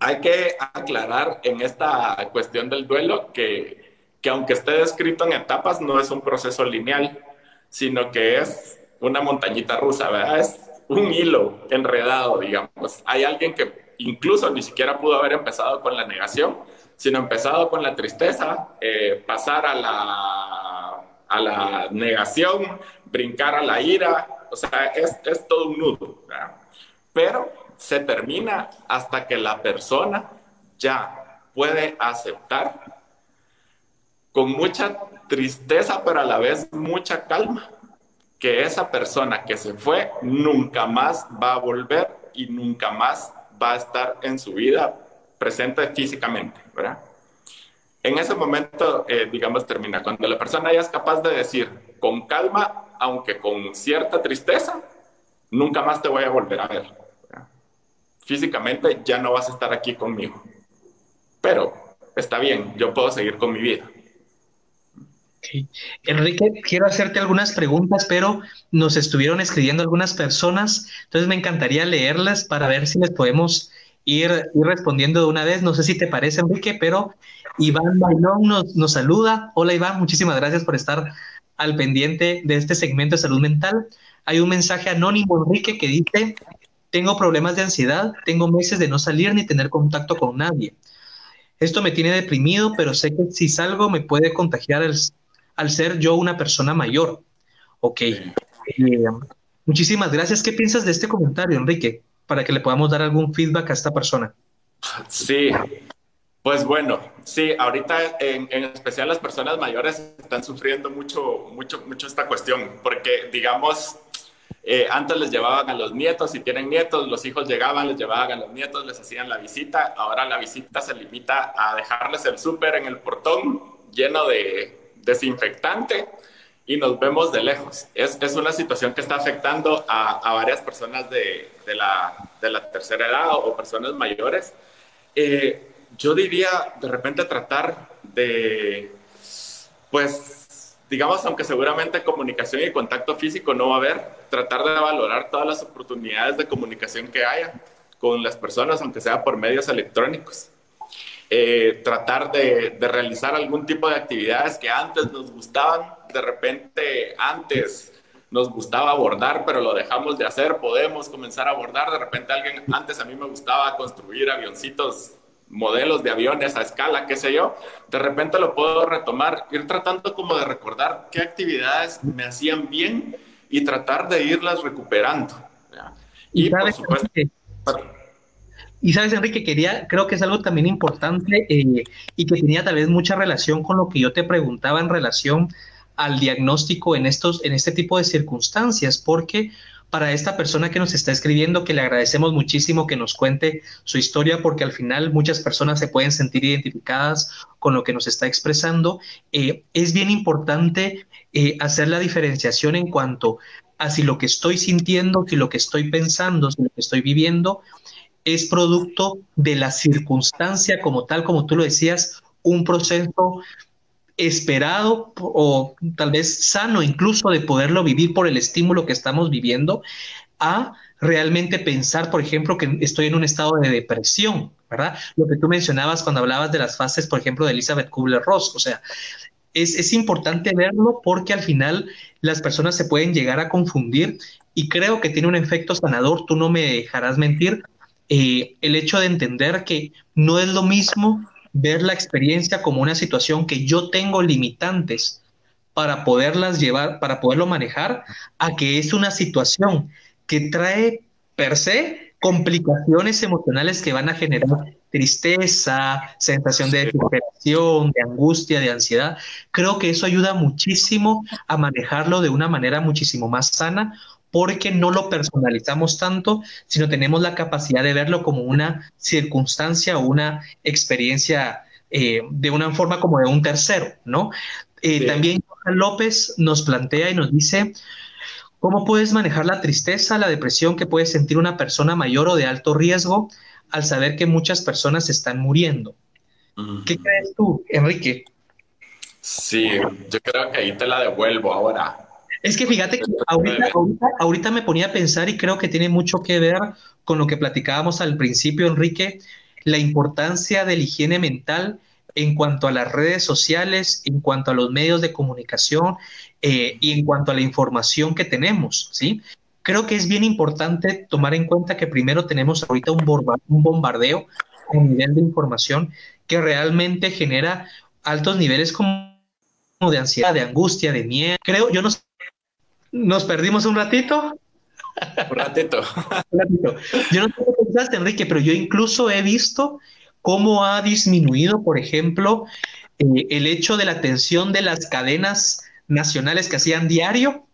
Hay que aclarar en esta cuestión del duelo que, que aunque esté descrito en etapas, no es un proceso lineal, sino que es una montañita rusa, ¿verdad? Es un hilo enredado, digamos. Hay alguien que incluso ni siquiera pudo haber empezado con la negación, sino empezado con la tristeza, eh, pasar a la, a la negación, brincar a la ira, o sea, es, es todo un nudo, pero se termina hasta que la persona ya puede aceptar con mucha tristeza, pero a la vez mucha calma, que esa persona que se fue nunca más va a volver y nunca más va a estar en su vida presente físicamente, ¿verdad? En ese momento, eh, digamos, termina. Cuando la persona ya es capaz de decir con calma, aunque con cierta tristeza, nunca más te voy a volver a ver. Físicamente ya no vas a estar aquí conmigo. Pero está bien, yo puedo seguir con mi vida. Enrique, quiero hacerte algunas preguntas, pero nos estuvieron escribiendo algunas personas, entonces me encantaría leerlas para ver si les podemos ir, respondiendo de una vez. No sé si te parece, Enrique, pero Iván Bailón nos saluda. Hola, Iván, muchísimas gracias por estar al pendiente de este segmento de salud mental. Hay un mensaje anónimo, Enrique, que dice, tengo problemas de ansiedad, tengo meses de no salir ni tener contacto con nadie. Esto me tiene deprimido, pero sé que si salgo me puede contagiar el al ser yo una persona mayor. Ok. Eh, muchísimas gracias. ¿Qué piensas de este comentario, Enrique? Para que le podamos dar algún feedback a esta persona. Sí, pues bueno, sí, ahorita en, en, especial las personas mayores están sufriendo mucho, mucho, mucho esta cuestión, porque digamos, eh, antes les llevaban a los nietos, si tienen nietos, los hijos llegaban, les llevaban a los nietos, les hacían la visita, ahora la visita se limita a dejarles el súper en el portón lleno de, desinfectante y nos vemos de lejos. Es, es una situación que está afectando a, a varias personas de, de, la, de, la, tercera edad o personas mayores. Eh, yo diría de repente tratar de, pues, digamos, aunque seguramente comunicación y contacto físico no va a haber, tratar de valorar todas las oportunidades de comunicación que haya con las personas, aunque sea por medios electrónicos. Eh, tratar de, de, realizar algún tipo de actividades que antes nos gustaban, de repente antes nos gustaba abordar, pero lo dejamos de hacer, podemos comenzar a abordar, de repente alguien, antes a mí me gustaba construir avioncitos, modelos de aviones a escala, qué sé yo, de repente lo puedo retomar, ir tratando como de recordar qué actividades me hacían bien y tratar de irlas recuperando. ¿ya? Y, por supuesto... Y sabes, Enrique, quería, creo que es algo también importante eh, y que tenía tal vez mucha relación con lo que yo te preguntaba en relación al diagnóstico en estos, en este tipo de circunstancias, porque para esta persona que nos está escribiendo, que le agradecemos muchísimo que nos cuente su historia, porque al final muchas personas se pueden sentir identificadas con lo que nos está expresando, eh, es bien importante eh, hacer la diferenciación en cuanto a si lo que estoy sintiendo, si lo que estoy pensando, si lo que estoy viviendo es producto de la circunstancia como tal, como tú lo decías, un proceso esperado o tal vez sano incluso de poderlo vivir por el estímulo que estamos viviendo, a realmente pensar, por ejemplo, que estoy en un estado de depresión, ¿verdad? Lo que tú mencionabas cuando hablabas de las fases, por ejemplo, de Elizabeth Kubler-Ross, o sea, es, es, importante verlo porque al final las personas se pueden llegar a confundir y creo que tiene un efecto sanador, tú no me dejarás mentir, eh, el hecho de entender que no es lo mismo ver la experiencia como una situación que yo tengo limitantes para poderlas llevar, para poderlo manejar, a que es una situación que trae per se complicaciones emocionales que van a generar tristeza, sensación de desesperación, de angustia, de ansiedad. Creo que eso ayuda muchísimo a manejarlo de una manera muchísimo más sana porque no lo personalizamos tanto, sino tenemos la capacidad de verlo como una circunstancia o una experiencia eh, de una forma como de un tercero, ¿no? Eh, también Johan López nos plantea y nos dice, ¿cómo puedes manejar la tristeza, la depresión que puede sentir una persona mayor o de alto riesgo al saber que muchas personas están muriendo? ¿Qué crees tú, Enrique? Sí, yo creo que ahí te la devuelvo ahora. Es que fíjate que ahorita, ahorita, me ponía a pensar y creo que tiene mucho que ver con lo que platicábamos al principio, Enrique, la importancia de la higiene mental en cuanto a las redes sociales, en cuanto a los medios de comunicación eh, y en cuanto a la información que tenemos, ¿sí? Creo que es bien importante tomar en cuenta que primero tenemos ahorita un, un bombardeo a nivel de información que realmente genera altos niveles como de ansiedad, de angustia, de miedo. Creo, yo no sé nos perdimos un ratito. Un ratito. Yo no sé qué pensaste, Enrique, pero yo incluso he visto cómo ha disminuido, por ejemplo, eh, el hecho de la atención de las cadenas nacionales que hacían diario.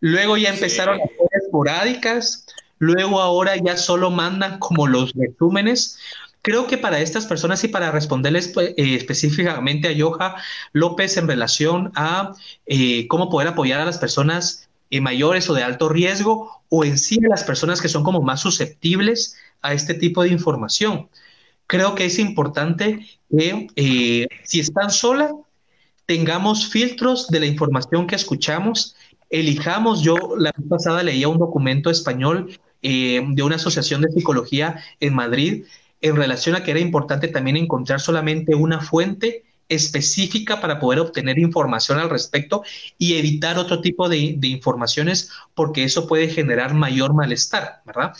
Luego ya empezaron a ser esporádicas. Luego ahora ya solo mandan como los resúmenes. Creo que para estas personas y para responderles pues, eh, específicamente a Yoja López en relación a eh, cómo poder apoyar a las personas eh, mayores o de alto riesgo o en sí a las personas que son como más susceptibles a este tipo de información. Creo que es importante que si están solas, tengamos filtros de la información que escuchamos, elijamos, yo la vez pasada leía un documento español de una asociación de psicología en Madrid en relación a que era importante también encontrar solamente una fuente específica para poder obtener información al respecto y evitar otro tipo de, informaciones porque eso puede generar mayor malestar, ¿verdad?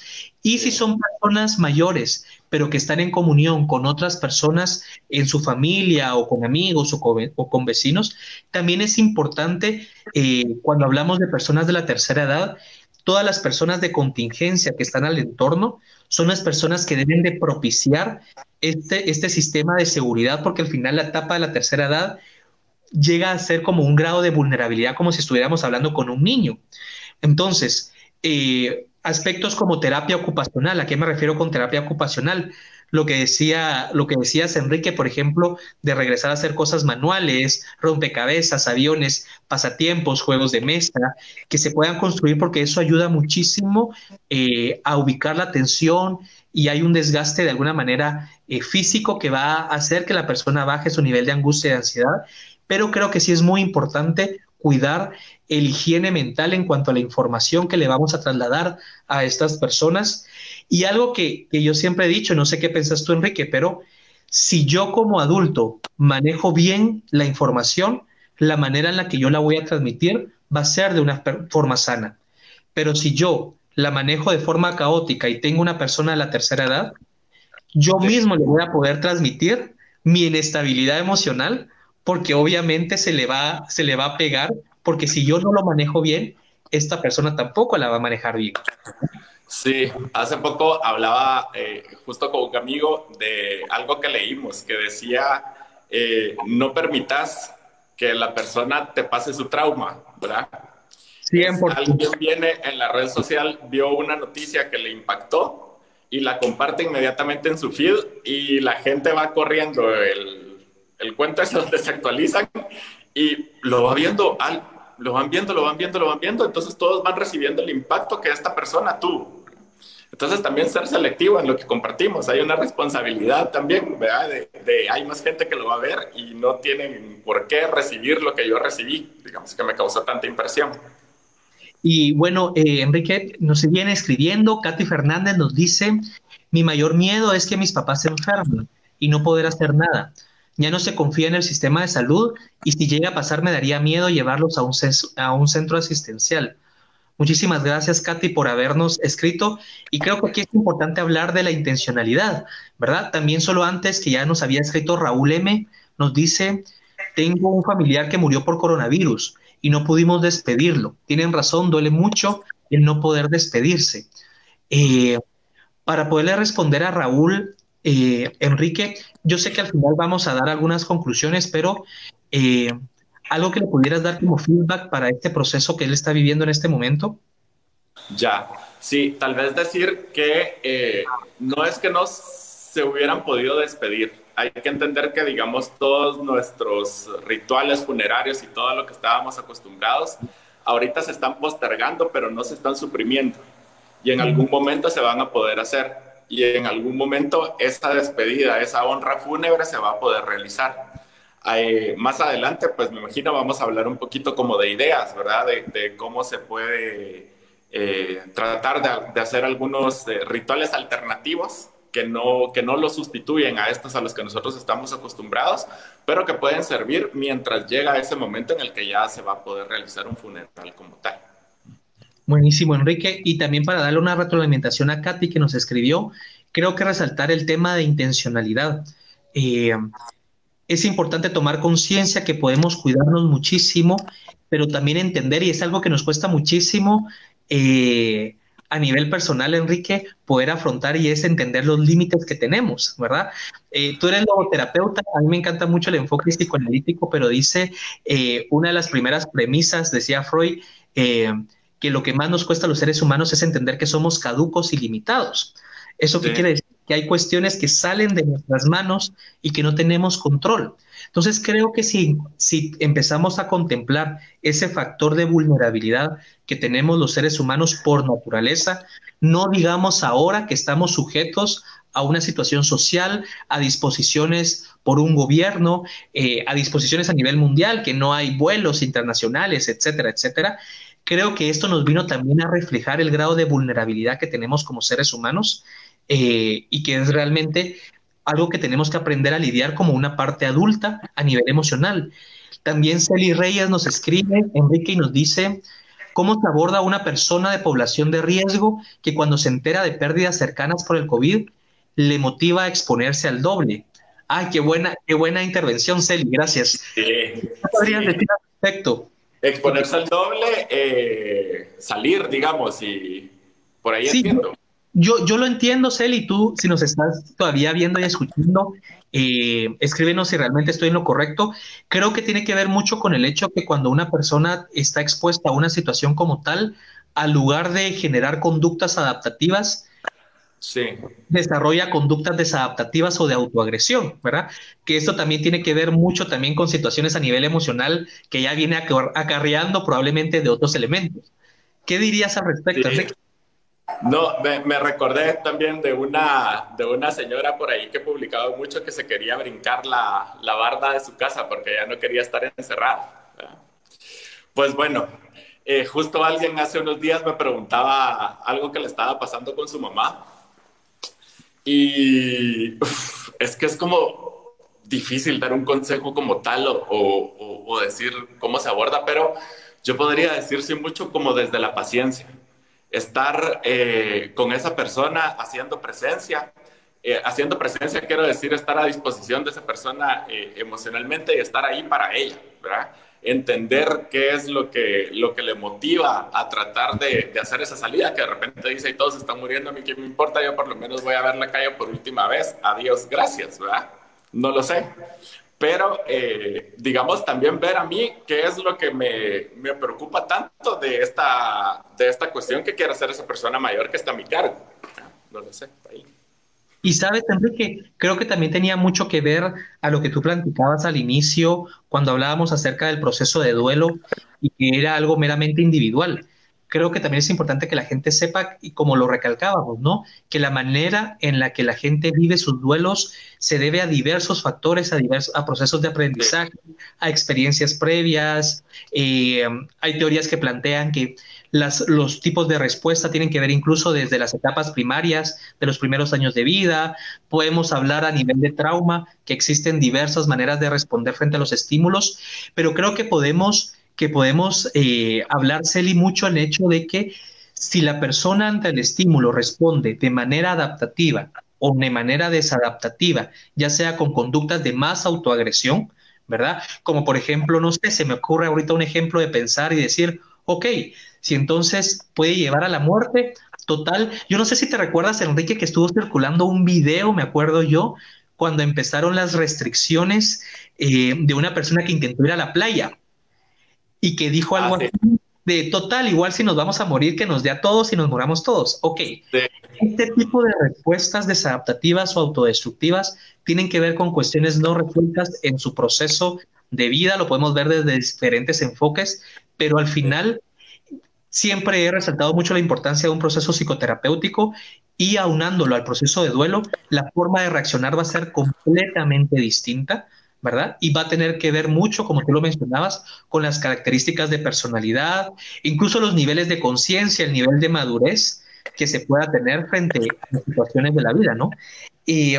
Y si son personas mayores, pero que están en comunión con otras personas en su familia o con amigos o con, vecinos, también es importante eh, cuando hablamos de personas de la tercera edad, todas las personas de contingencia que están al entorno son las personas que deben de propiciar este, este sistema de seguridad, porque al final la etapa de la tercera edad llega a ser como un grado de vulnerabilidad, como si estuviéramos hablando con un niño. Entonces, eh, aspectos como terapia ocupacional, ¿a qué me refiero con terapia ocupacional? Lo que decía, lo que decías, Enrique, por ejemplo, de regresar a hacer cosas manuales, rompecabezas, aviones, pasatiempos, juegos de mesa, que se puedan construir porque eso ayuda muchísimo eh, a ubicar la atención y hay un desgaste de alguna manera eh, físico que va a hacer que la persona baje su nivel de angustia y de ansiedad, pero creo que sí es muy importante cuidar el higiene mental en cuanto a la información que le vamos a trasladar a estas personas y algo que, yo siempre he dicho, no sé qué pensas tú, Enrique, pero si yo como adulto manejo bien la información, la manera en la que yo la voy a transmitir va a ser de una forma sana. Pero si yo la manejo de forma caótica y tengo una persona de la tercera edad, yo mismo le voy a poder transmitir mi inestabilidad emocional porque obviamente se le va, se le va a pegar, porque si yo no lo manejo bien, esta persona tampoco la va a manejar bien. Sí, hace poco hablaba eh, justo con un amigo de algo que leímos, que decía, eh, no permitas que la persona te pase su trauma, ¿verdad? Alguien viene en la red social, vio una noticia que le impactó y la comparte inmediatamente en su feed y la gente va corriendo, el, el cuento es donde se actualizan y lo va viendo al, lo van viendo, lo van viendo, lo van viendo, entonces todos van recibiendo el impacto que esta persona tuvo. Entonces también ser selectivo en lo que compartimos. Hay una responsabilidad también, ¿verdad? De, hay más gente que lo va a ver y no tienen por qué recibir lo que yo recibí, digamos que me causó tanta impresión. Y bueno, eh, Enrique nos viene escribiendo, Katy Fernández nos dice, mi mayor miedo es que mis papás se enfermen y no poder hacer nada. Ya no se confía en el sistema de salud y si llega a pasar me daría miedo llevarlos a un, a un centro asistencial. Muchísimas gracias, Katy, por habernos escrito. Y creo que aquí es importante hablar de la intencionalidad, ¿verdad? También solo antes que ya nos había escrito Raúl M, nos dice, tengo un familiar que murió por coronavirus y no pudimos despedirlo. Tienen razón, duele mucho el no poder despedirse. Eh, para poderle responder a Raúl, eh, Enrique, yo sé que al final vamos a dar algunas conclusiones, pero eh, algo que le pudieras dar como feedback para este proceso que él está viviendo en este momento. Ya, sí, tal vez decir que eh, no es que no se hubieran podido despedir. Hay que entender que, digamos, todos nuestros rituales funerarios y todo lo que estábamos acostumbrados, ahorita se están postergando, pero no se están suprimiendo. Y en algún momento se van a poder hacer. Y en algún momento esa despedida, esa honra fúnebre se va a poder realizar. Eh, más adelante, pues me imagino vamos a hablar un poquito como de ideas, ¿verdad? De, cómo se puede eh, tratar de, hacer algunos eh, rituales alternativos que no, que no lo sustituyen a estos a los que nosotros estamos acostumbrados, pero que pueden servir mientras llega ese momento en el que ya se va a poder realizar un funeral como tal. Buenísimo, Enrique. Y también para darle una retroalimentación a Katy que nos escribió, creo que resaltar el tema de intencionalidad. Es importante tomar conciencia que podemos cuidarnos muchísimo, pero también entender, y es algo que nos cuesta muchísimo eh, a nivel personal, Enrique, poder afrontar y es entender los límites que tenemos, ¿verdad? Eh, tú eres logoterapeuta, a mí me encanta mucho el enfoque psicoanalítico, pero dice, eh, una de las primeras premisas, decía Freud, que lo que más nos cuesta a los seres humanos es entender que somos caducos y limitados. ¿Eso qué quiere decir? Que hay cuestiones que salen de nuestras manos y que no tenemos control. Entonces creo que si, si empezamos a contemplar ese factor de vulnerabilidad que tenemos los seres humanos por naturaleza, no digamos ahora que estamos sujetos a una situación social, a disposiciones por un gobierno, eh, a disposiciones a nivel mundial, que no hay vuelos internacionales, etcétera, etcétera. Creo que esto nos vino también a reflejar el grado de vulnerabilidad que tenemos como seres humanos eh, y que es realmente algo que tenemos que aprender a lidiar como una parte adulta a nivel emocional. También Celi Reyes nos escribe, Enrique, y nos dice, ¿cómo se aborda una persona de población de riesgo que cuando se entera de pérdidas cercanas por el COVID le motiva a exponerse al doble? Ay, qué buena, qué buena intervención, Celi, gracias. ¿Qué podrías decir al respecto? Exponerse al doble, eh, salir, digamos, y por ahí entiendo. Yo, yo lo entiendo, Cel, tú, si nos estás todavía viendo y escuchando, eh, escríbenos si realmente estoy en lo correcto. Creo que tiene que ver mucho con el hecho que cuando una persona está expuesta a una situación como tal, al lugar de generar conductas adaptativas, desarrolla conductas desadaptativas o de autoagresión, ¿verdad? Que esto también tiene que ver mucho también con situaciones a nivel emocional que ya viene acarreando probablemente de otros elementos. ¿Qué dirías al respecto? No, me, recordé también de una, de una señora por ahí que publicaba mucho que se quería brincar la, la barda de su casa porque ya no quería estar encerrada. Pues bueno, eh, justo alguien hace unos días me preguntaba algo que le estaba pasando con su mamá. Y es que es como difícil dar un consejo como tal o, o, decir cómo se aborda, pero yo podría decir sí mucho como desde la paciencia estar eh, con esa persona haciendo presencia. Eh, haciendo presencia quiero decir estar a disposición de esa persona eh, emocionalmente y estar ahí para ella, ¿verdad? Entender qué es lo que, lo que le motiva a tratar de, de hacer esa salida, que de repente dice, y todos están muriendo, a mí qué me importa, yo por lo menos voy a ver la calle por última vez, adiós, gracias, ¿verdad? No lo sé pero eh, digamos también ver a mí qué es lo que me, me, preocupa tanto de esta, de esta cuestión que quiere hacer esa persona mayor que está a mi cargo. No lo sé. Y sabes, Enrique, creo que también tenía mucho que ver a lo que tú planteabas al inicio cuando hablábamos acerca del proceso de duelo y que era algo meramente individual creo que también es importante que la gente sepa, y como lo recalcábamos, ¿no? Que la manera en la que la gente vive sus duelos se debe a diversos factores, a, diversos, a procesos de aprendizaje, a experiencias previas. Eh, hay teorías que plantean que las, los tipos de respuesta tienen que ver incluso desde las etapas primarias, de los primeros años de vida. Podemos hablar a nivel de trauma, que existen diversas maneras de responder frente a los estímulos, pero creo que podemos que podemos eh, hablar, Celi, mucho el hecho de que si la persona ante el estímulo responde de manera adaptativa o de manera desadaptativa, ya sea con conductas de más autoagresión, ¿verdad? Como por ejemplo, no sé, se me ocurre ahorita un ejemplo de pensar y decir, ok, si entonces puede llevar a la muerte, total, yo no sé si te recuerdas, Enrique, que estuvo circulando un video, me acuerdo yo, cuando empezaron las restricciones eh, de una persona que intentó ir a la playa y que dijo algo ah, así de total, igual si nos vamos a morir, que nos dé a todos y nos moramos todos. Ok, este tipo de respuestas desadaptativas o autodestructivas tienen que ver con cuestiones no resueltas en su proceso de vida, lo podemos ver desde diferentes enfoques, pero al final siempre he resaltado mucho la importancia de un proceso psicoterapéutico y aunándolo al proceso de duelo, la forma de reaccionar va a ser completamente distinta ¿verdad? Y va a tener que ver mucho, como tú lo mencionabas, con las características de personalidad, incluso los niveles de conciencia, el nivel de madurez que se pueda tener frente a las situaciones de la vida, ¿no? Y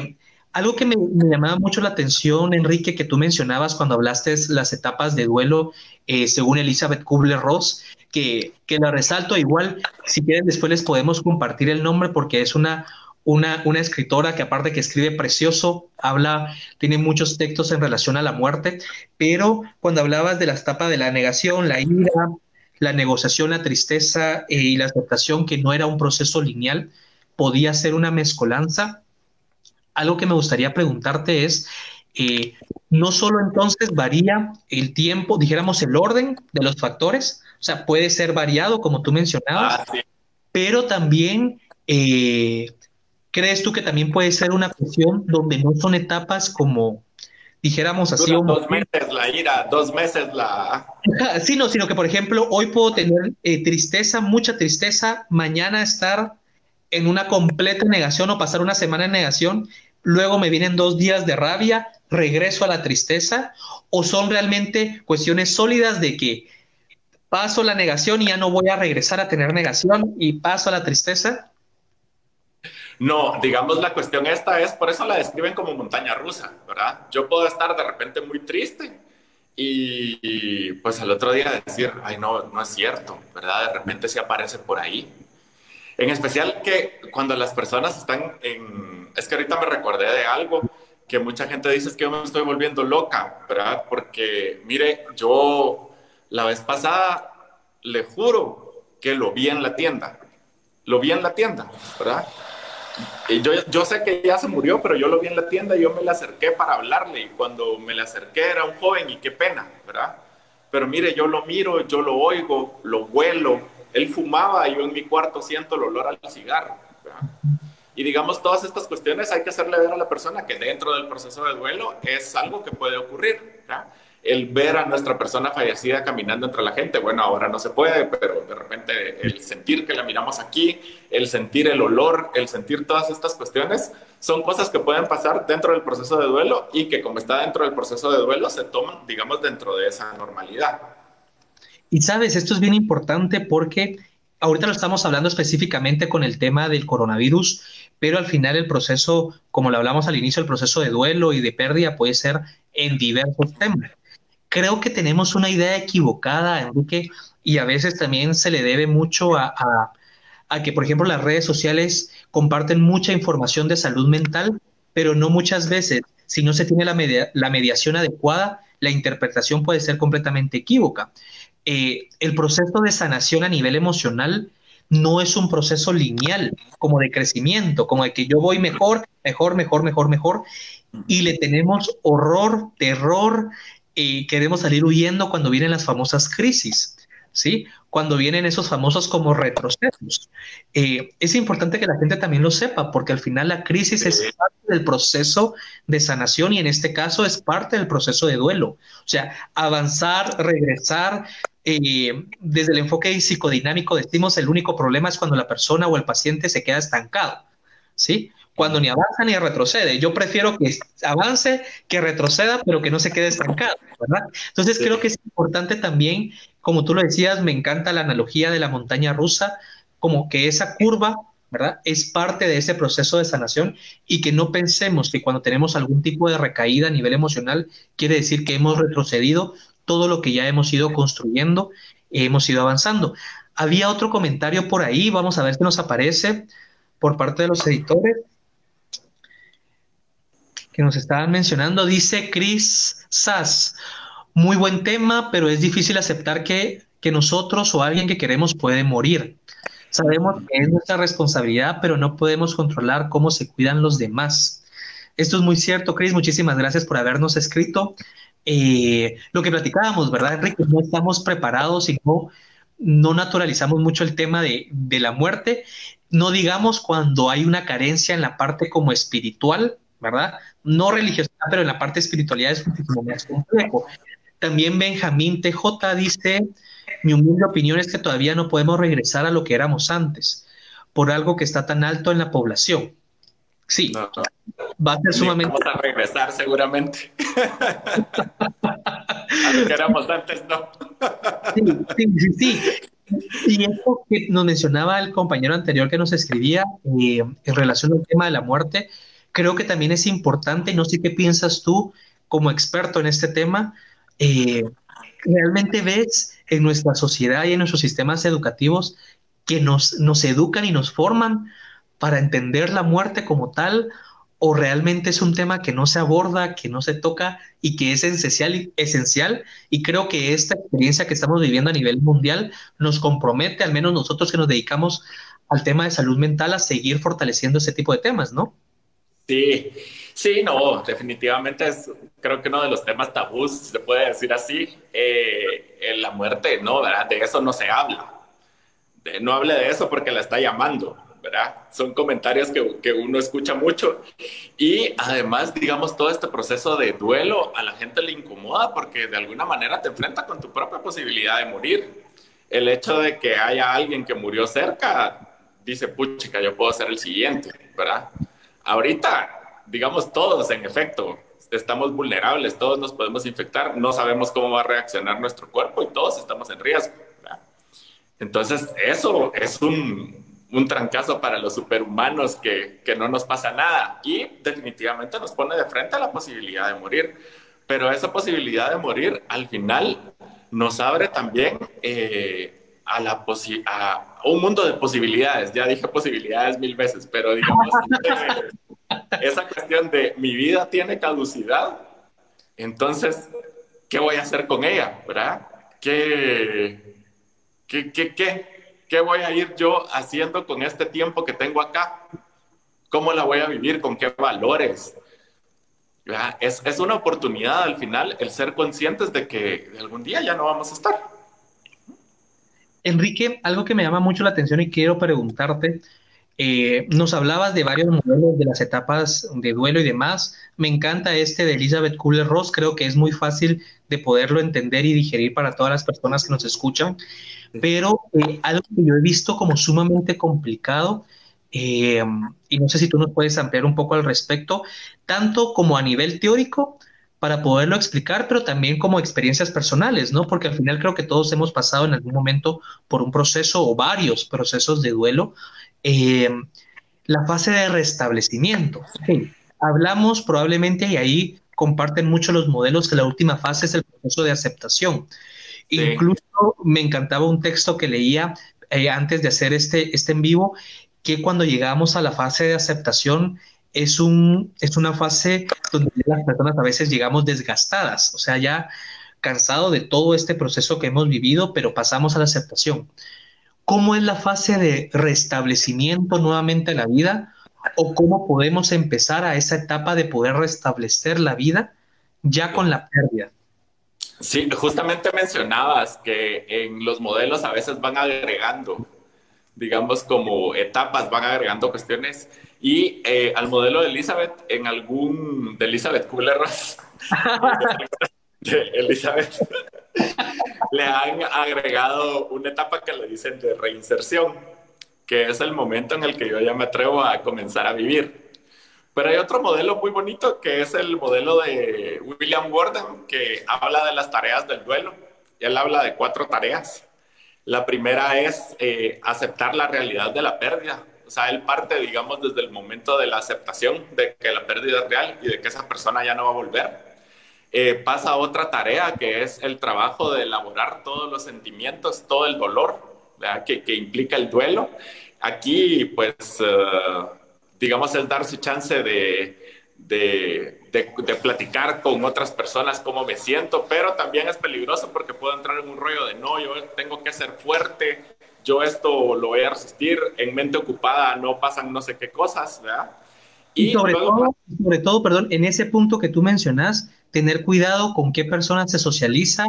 algo que me, llamaba mucho la atención, Enrique, que tú mencionabas cuando hablaste las etapas de duelo, eh, según Elizabeth Kubler-Ross, que, que la resalto igual, si quieren después les podemos compartir el nombre porque es una, una, escritora que aparte que escribe precioso, habla, tiene muchos textos en relación a la muerte, pero cuando hablabas de la etapa de la negación, la ira, la negociación, la tristeza eh, y la aceptación, que no era un proceso lineal, podía ser una mezcolanza. Algo que me gustaría preguntarte es, eh, no solo entonces varía el tiempo, dijéramos el orden de los factores, o sea, puede ser variado, como tú mencionabas, ah, pero también eh, ¿Crees tú que también puede ser una cuestión donde no son etapas como, dijéramos así? dos meses la ira, dos meses la... Sí, no, sino que, por ejemplo, hoy puedo tener eh, tristeza, mucha tristeza, mañana estar en una completa negación o pasar una semana en negación, luego me vienen dos días de rabia, regreso a la tristeza, o son realmente cuestiones sólidas de que paso la negación y ya no voy a regresar a tener negación y paso a la tristeza? No, digamos la cuestión esta es, por eso la describen como montaña rusa, ¿verdad? Yo puedo estar de repente muy triste y, pues al otro día decir, ay no, no es cierto, ¿verdad? De repente se aparece por ahí. En especial que cuando las personas están en... Es que ahorita me recordé de algo que mucha gente dice es que yo me estoy volviendo loca, ¿verdad? Porque, mire, yo la vez pasada le juro que lo vi en la tienda. Lo vi en la tienda, ¿verdad? Yo, yo sé que ya se murió, pero yo lo vi en la tienda y yo me le acerqué para hablarle. Y cuando me le acerqué era un joven y qué pena, ¿verdad? Pero mire, yo lo miro, yo lo oigo, lo huelo. Él fumaba y yo en mi cuarto siento el olor al cigarro, ¿verdad? Y digamos, todas estas cuestiones hay que hacerle ver a la persona que dentro del proceso de duelo es algo que puede ocurrir, ¿verdad? El ver a nuestra persona fallecida caminando entre la gente, bueno, ahora no se puede, pero de repente el sentir que la miramos aquí, el sentir el olor, el sentir todas estas cuestiones, son cosas que pueden pasar dentro del proceso de duelo y que como está dentro del proceso de duelo, se toman, digamos, dentro de esa normalidad. Y sabes, esto es bien importante porque ahorita lo estamos hablando específicamente con el tema del coronavirus, pero al final el proceso, como lo hablamos al inicio, el proceso de duelo y de pérdida puede ser en diversos temas creo que tenemos una idea equivocada, Enrique, y a veces también se le debe mucho a, que, por ejemplo, las redes sociales comparten mucha información de salud mental, pero no muchas veces, si no se tiene la, la mediación adecuada, la interpretación puede ser completamente equívoca. Eh, el proceso de sanación a nivel emocional no es un proceso lineal, como de crecimiento, como de que yo voy mejor, mejor, mejor, mejor, mejor, y le tenemos horror, terror, y queremos salir huyendo cuando vienen las famosas crisis, ¿sí? Cuando vienen esos famosos como retrocesos. Eh, es importante que la gente también lo sepa, porque al final la crisis es parte del proceso de sanación y en este caso es parte del proceso de duelo. O sea, avanzar, regresar. Eh, desde el enfoque psicodinámico decimos el único problema es cuando la persona o el paciente se queda estancado, ¿sí? Cuando ni avanza ni retrocede. Yo prefiero que avance, que retroceda, pero que no se quede estancado, ¿verdad? Entonces creo que es importante también, como tú lo decías, me encanta la analogía de la montaña rusa, como que esa curva, ¿verdad? Es parte de ese proceso de sanación y que no pensemos que cuando tenemos algún tipo de recaída a nivel emocional, quiere decir que hemos retrocedido todo lo que ya hemos ido construyendo, hemos ido avanzando. Había otro comentario por ahí, vamos a ver si nos aparece por parte de los editores que nos estaban mencionando. Dice Chris Sass, muy buen tema, pero es difícil aceptar que, que nosotros o alguien que queremos puede morir. Sabemos que es nuestra responsabilidad, pero no podemos controlar cómo se cuidan los demás. Esto es muy cierto, Chris. Muchísimas gracias por habernos escrito. Eh, lo que platicábamos, ¿verdad, Enrique? No estamos preparados y no, no naturalizamos mucho el tema de, de la muerte. No digamos cuando hay una carencia en la parte como espiritual, ¿verdad? No religiosa, pero en la parte espiritualidad es muchísimo más complejo. También Benjamín TJ dice, mi humilde opinión es que todavía no podemos regresar a lo que éramos antes, por algo que está tan alto en la población. Sí, va a ser sumamente... Vamos a regresar seguramente. a lo que éramos antes, no. sí, sí, sí, sí. Y esto que nos mencionaba el compañero anterior que nos escribía eh, en relación al tema de la muerte, creo que también es importante, no sé qué piensas tú como experto en este tema, eh, realmente ves en nuestra sociedad y en nuestros sistemas educativos que nos, nos educan y nos forman para entender la muerte como tal o realmente es un tema que no se aborda, que no se toca y que es esencial, esencial. Y creo que esta experiencia que estamos viviendo a nivel mundial nos compromete, al menos nosotros que nos dedicamos al tema de salud mental, a seguir fortaleciendo ese tipo de temas, ¿no? Sí, sí, no, definitivamente es, creo que uno de los temas tabús, se puede decir así, eh, la muerte, no, ¿verdad? De eso no se habla. no hable de eso porque la está llamando, ¿verdad? Son comentarios que, que, uno escucha mucho. Y además, digamos, todo este proceso de duelo a la gente le incomoda porque de alguna manera te enfrenta con tu propia posibilidad de morir. El hecho de que haya alguien que murió cerca, dice, puchica, yo puedo ser el siguiente, ¿verdad? Ahorita, digamos todos, en efecto, estamos vulnerables, todos nos podemos infectar, no sabemos cómo va a reaccionar nuestro cuerpo y todos estamos en riesgo. Entonces, eso es un, un trancazo para los superhumanos que, que, no nos pasa nada y definitivamente nos pone de frente a la posibilidad de morir. Pero esa posibilidad de morir al final nos abre también eh, a, la a un mundo de posibilidades. Ya dije posibilidades mil veces, pero digamos, esa cuestión de mi vida tiene caducidad, entonces, ¿qué voy a hacer con ella? ¿Verdad? ¿Qué, qué, qué, qué, qué voy a ir yo haciendo con este tiempo que tengo acá? ¿Cómo la voy a vivir? ¿Con qué valores? Es, es, una oportunidad al final el ser conscientes de que algún día ya no vamos a estar. Enrique, algo que me llama mucho la atención y quiero preguntarte, eh, nos hablabas de varios modelos de las etapas de duelo y demás. Me encanta este de Elizabeth Kubler-Ross, creo que es muy fácil de poderlo entender y digerir para todas las personas que nos escuchan, pero eh, algo que yo he visto como sumamente complicado, eh, y no sé si tú nos puedes ampliar un poco al respecto, tanto como a nivel teórico, para poderlo explicar, pero también como experiencias personales, ¿no? Porque al final creo que todos hemos pasado en algún momento por un proceso o varios procesos de duelo eh, la fase de restablecimiento. Hablamos probablemente, y ahí comparten mucho los modelos, que la última fase es el proceso de aceptación. Incluso me encantaba un texto que leía eh, antes de hacer este, este en vivo, que cuando llegamos a la fase de aceptación es, un, es una fase donde las personas a veces llegamos desgastadas, o sea, ya cansado de todo este proceso que hemos vivido, pero pasamos a la aceptación cómo es la fase de restablecimiento nuevamente a la vida o cómo podemos empezar a esa etapa de poder restablecer la vida ya con la pérdida. Sí, justamente mencionabas que en los modelos a veces van agregando, digamos, como etapas, van agregando cuestiones. Y eh, al modelo de Elizabeth, en algún, de Elizabeth Kubler-Ross, de Elizabeth, le han agregado una etapa que le dicen de reinserción, que es el momento en el que yo ya me atrevo a comenzar a vivir. Pero hay otro modelo muy bonito que es el modelo de William Gordon, que habla de las tareas del duelo. Y él habla de cuatro tareas. La primera es eh, aceptar la realidad de la pérdida. O sea, él parte, digamos, desde el momento de la aceptación de que la pérdida es real y de que esa persona ya no va a volver eh, pasa otra tarea que es el trabajo de elaborar todos los sentimientos, todo el dolor que, que, implica el duelo. Aquí, pues, uh, digamos, es darse chance de, de, de, platicar con otras personas cómo me siento, pero también es peligroso porque puedo entrar en un rollo de no, yo tengo que ser fuerte, yo esto lo voy a resistir, en mente ocupada no pasan no sé qué cosas, ¿verdad? Y, sobre, todo, sobre todo, perdón, en ese punto que tú mencionas, tener cuidado con qué persona se socializa,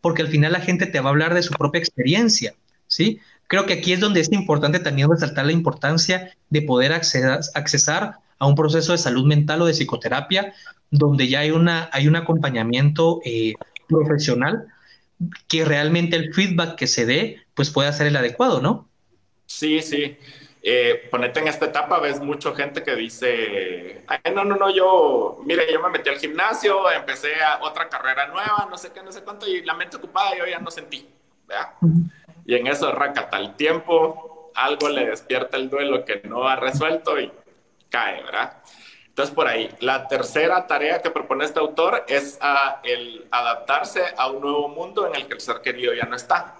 porque al final la gente te va a hablar de su propia experiencia, ¿sí? Creo que aquí es donde es importante también resaltar la importancia de poder acceder, accesar a un proceso de salud mental o de psicoterapia, donde ya hay, una, hay un acompañamiento eh, profesional que realmente el feedback que se dé, pues pueda ser el adecuado, ¿no? Sí, sí. Eh, ponete en esta etapa, ves mucha gente que dice, no, no, no, yo, mire, yo me metí al gimnasio, empecé a otra carrera nueva, no sé qué, no sé cuánto, y la mente ocupada yo ya no sentí, ¿verdad? Y en eso arranca tal tiempo, algo le despierta el duelo que no ha resuelto y cae, ¿verdad? Entonces, por ahí, la tercera tarea que propone este autor es a el adaptarse a un nuevo mundo en el que el ser querido ya no está.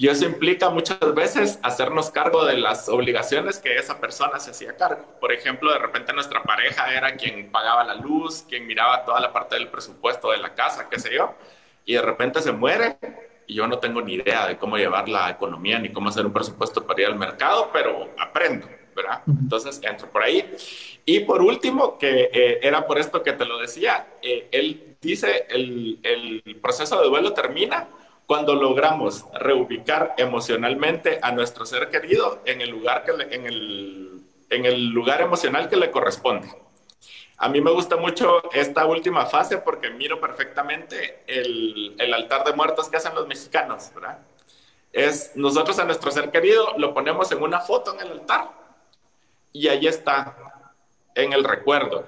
Y eso implica muchas veces hacernos cargo de las obligaciones que esa persona se hacía cargo. Por ejemplo, de repente nuestra pareja era quien pagaba la luz, quien miraba toda la parte del presupuesto de la casa, qué sé yo, y de repente se muere y yo no tengo ni idea de cómo llevar la economía ni cómo hacer un presupuesto para ir al mercado, pero aprendo, ¿verdad? Entonces entro por ahí. Y por último, que eh, era por esto que te lo decía, eh, él dice el, el proceso de duelo termina cuando logramos reubicar emocionalmente a nuestro ser querido en el lugar, que en el, en el lugar emocional que le corresponde. A mí me gusta mucho esta última fase porque miro perfectamente el, el altar de muertos que hacen los mexicanos, ¿verdad? Es nosotros a nuestro ser querido lo ponemos en una foto en el altar y ahí está, en el recuerdo.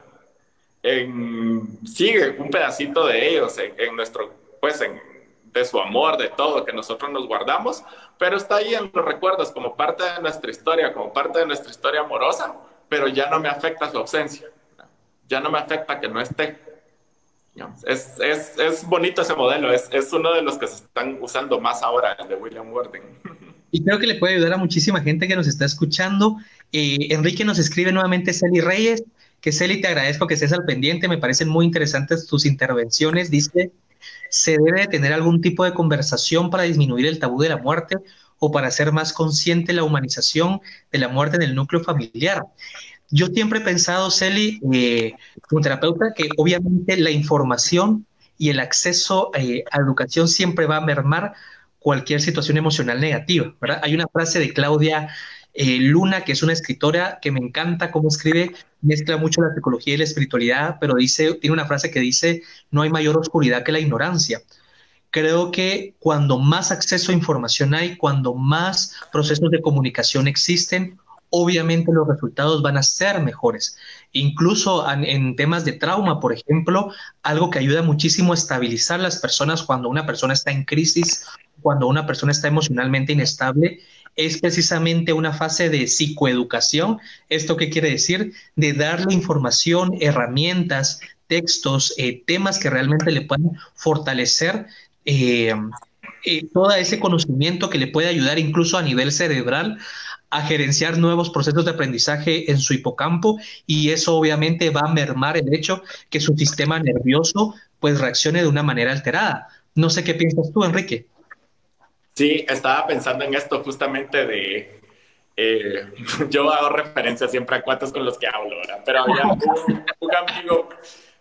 En, sigue un pedacito de ellos en, en nuestro, pues en, de su amor, de todo que nosotros nos guardamos, pero está ahí en los recuerdos como parte de nuestra historia, como parte de nuestra historia amorosa, pero ya no me afecta su ausencia, ya no me afecta que no esté. Es, es, es bonito ese modelo, es, es, uno de los que se están usando más ahora, el de William Worden. Y creo que le puede ayudar a muchísima gente que nos está escuchando. Eh, Enrique nos escribe nuevamente Celi Reyes, que Celi te agradezco que estés al pendiente, me parecen muy interesantes tus intervenciones. Dice, se debe tener algún tipo de conversación para disminuir el tabú de la muerte o para hacer más consciente la humanización de la muerte en el núcleo familiar. Yo siempre he pensado, Celi, eh, como terapeuta, que obviamente la información y el acceso eh, a educación siempre va a mermar cualquier situación emocional negativa. Hay una frase de Claudia eh, Luna, que es una escritora que me encanta cómo escribe, mezcla mucho la psicología y la espiritualidad, pero dice, tiene una frase que dice, no hay mayor oscuridad que la ignorancia. Creo que cuando más acceso a información hay, cuando más procesos de comunicación existen, obviamente los resultados van a ser mejores. Incluso en, temas de trauma, por ejemplo, algo que ayuda muchísimo a estabilizar las personas cuando una persona está en crisis, cuando una persona está emocionalmente inestable, es precisamente una fase de psicoeducación. ¿Esto qué quiere decir? De darle información, herramientas, textos, eh, temas que realmente le puedan fortalecer eh, eh, todo ese conocimiento que le puede ayudar incluso a nivel cerebral a gerenciar nuevos procesos de aprendizaje en su hipocampo y eso obviamente va a mermar el hecho que su sistema nervioso pues reaccione de una manera alterada. No sé qué piensas tú, Enrique. Sí, estaba pensando en esto justamente de... Eh, yo hago referencia siempre a cuates con los que hablo, ¿verdad? Pero había un, amigo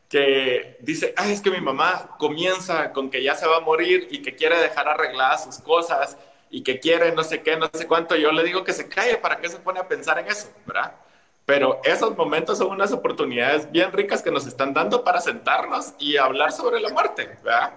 que dice, ay, es que mi mamá comienza con que ya se va a morir y que quiere dejar arregladas sus cosas y que quiere no sé qué, no sé cuánto. Yo le digo que se calle, ¿para qué se pone a pensar en eso, verdad? Pero esos momentos son unas oportunidades bien ricas que nos están dando para sentarnos y hablar sobre la muerte, ¿verdad?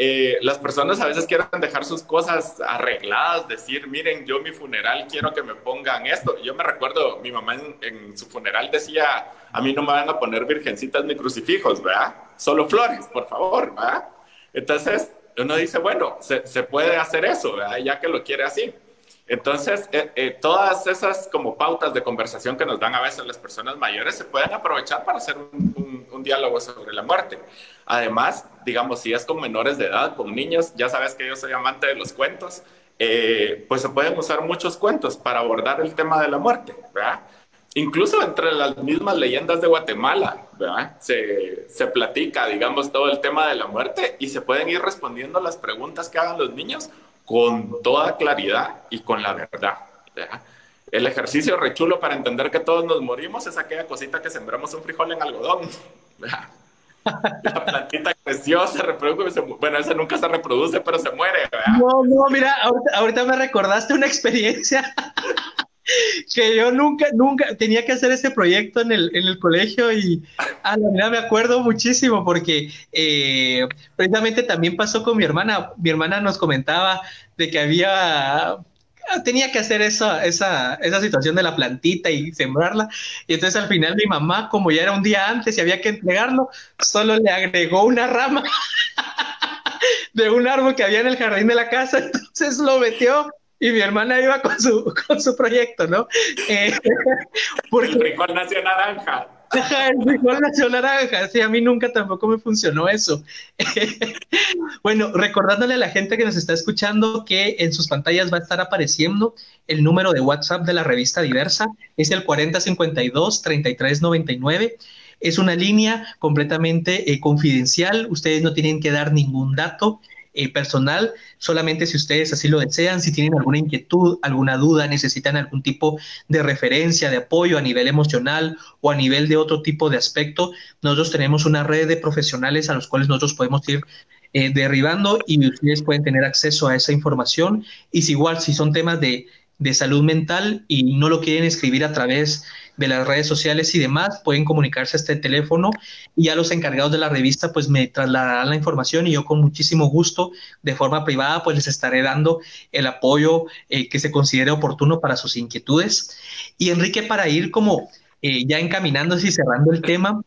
Eh, las personas a veces quieren dejar sus cosas arregladas, decir, miren, yo mi funeral quiero que me pongan esto. Yo me recuerdo, mi mamá en, su funeral decía, a mí no me van a poner virgencitas ni crucifijos, ¿verdad? Solo flores, por favor, ¿verdad? Entonces, uno dice, bueno, se, puede hacer eso, ¿verdad? Ya que lo quiere así. Entonces, eh, eh, todas esas como pautas de conversación que nos dan a veces las personas mayores se pueden aprovechar para hacer un diálogo sobre la muerte. Además, digamos, si es con menores de edad, con niños, ya sabes que yo soy amante de los cuentos, eh, pues se pueden usar muchos cuentos para abordar el tema de la muerte, ¿verdad? Incluso entre las mismas leyendas de Guatemala, ¿verdad? Se, se platica, digamos, todo el tema de la muerte y se pueden ir respondiendo las preguntas que hagan los niños con toda claridad y con la verdad. ¿verdad? El ejercicio rechulo para entender que todos nos morimos es aquella cosita que sembramos un frijol en algodón. La plantita creció, se reproduce, bueno, esa nunca se reproduce, pero se muere. ¿verdad? No, no, mira, ahorita, ahorita me recordaste una experiencia que yo nunca, nunca tenía que hacer ese proyecto en el, en el colegio y a la verdad me acuerdo muchísimo porque eh, precisamente también pasó con mi hermana. Mi hermana nos comentaba de que había tenía que hacer esa, esa, esa situación de la plantita y sembrarla. Y entonces al final mi mamá, como ya era un día antes y había que entregarlo, solo le agregó una rama de un árbol que había en el jardín de la casa. Entonces lo metió y mi hermana iba con su, con su proyecto, ¿no? Eh, porque... El nació naranja. Nació naranja, a mí nunca tampoco me funcionó eso. bueno, recordándole a la gente que nos está escuchando que en sus pantallas va a estar apareciendo el número de WhatsApp de la revista Diversa, es el 4052-3399. Es una línea completamente eh, confidencial, ustedes no tienen que dar ningún dato eh, personal, solamente si ustedes así lo desean, si tienen alguna inquietud, alguna duda, necesitan algún tipo de referencia, de apoyo a nivel emocional o a nivel de otro tipo de aspecto, nosotros tenemos una red de profesionales a los cuales nosotros podemos ir eh, derribando y ustedes pueden tener acceso a esa información. Y si igual, si son temas de, de salud mental y no lo quieren escribir a través de las redes sociales y demás, pueden comunicarse a este teléfono y ya los encargados de la revista pues me trasladarán la información y yo con muchísimo gusto de forma privada pues les estaré dando el apoyo eh, que se considere oportuno para sus inquietudes. Y Enrique, para ir como eh, ya encaminándose y cerrando el tema,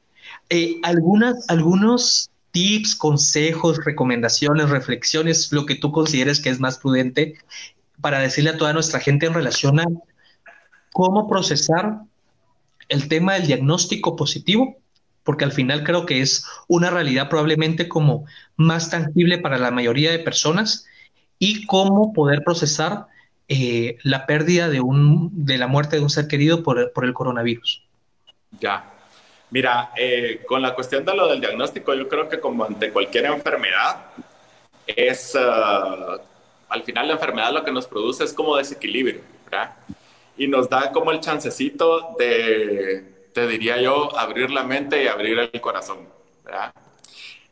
eh, algunas, algunos tips, consejos, recomendaciones, reflexiones, lo que tú consideres que es más prudente para decirle a toda nuestra gente en relación a cómo procesar el tema del diagnóstico positivo, porque al final creo que es una realidad probablemente como más tangible para la mayoría de personas y cómo poder procesar eh, la pérdida de, un, de la muerte de un ser querido por, por el coronavirus. Ya. Mira, eh, con la cuestión de lo del diagnóstico, yo creo que como ante cualquier enfermedad, es, uh, al final la enfermedad lo que nos produce es como desequilibrio, ¿verdad? Y nos da como el chancecito de, te diría yo, abrir la mente y abrir el corazón.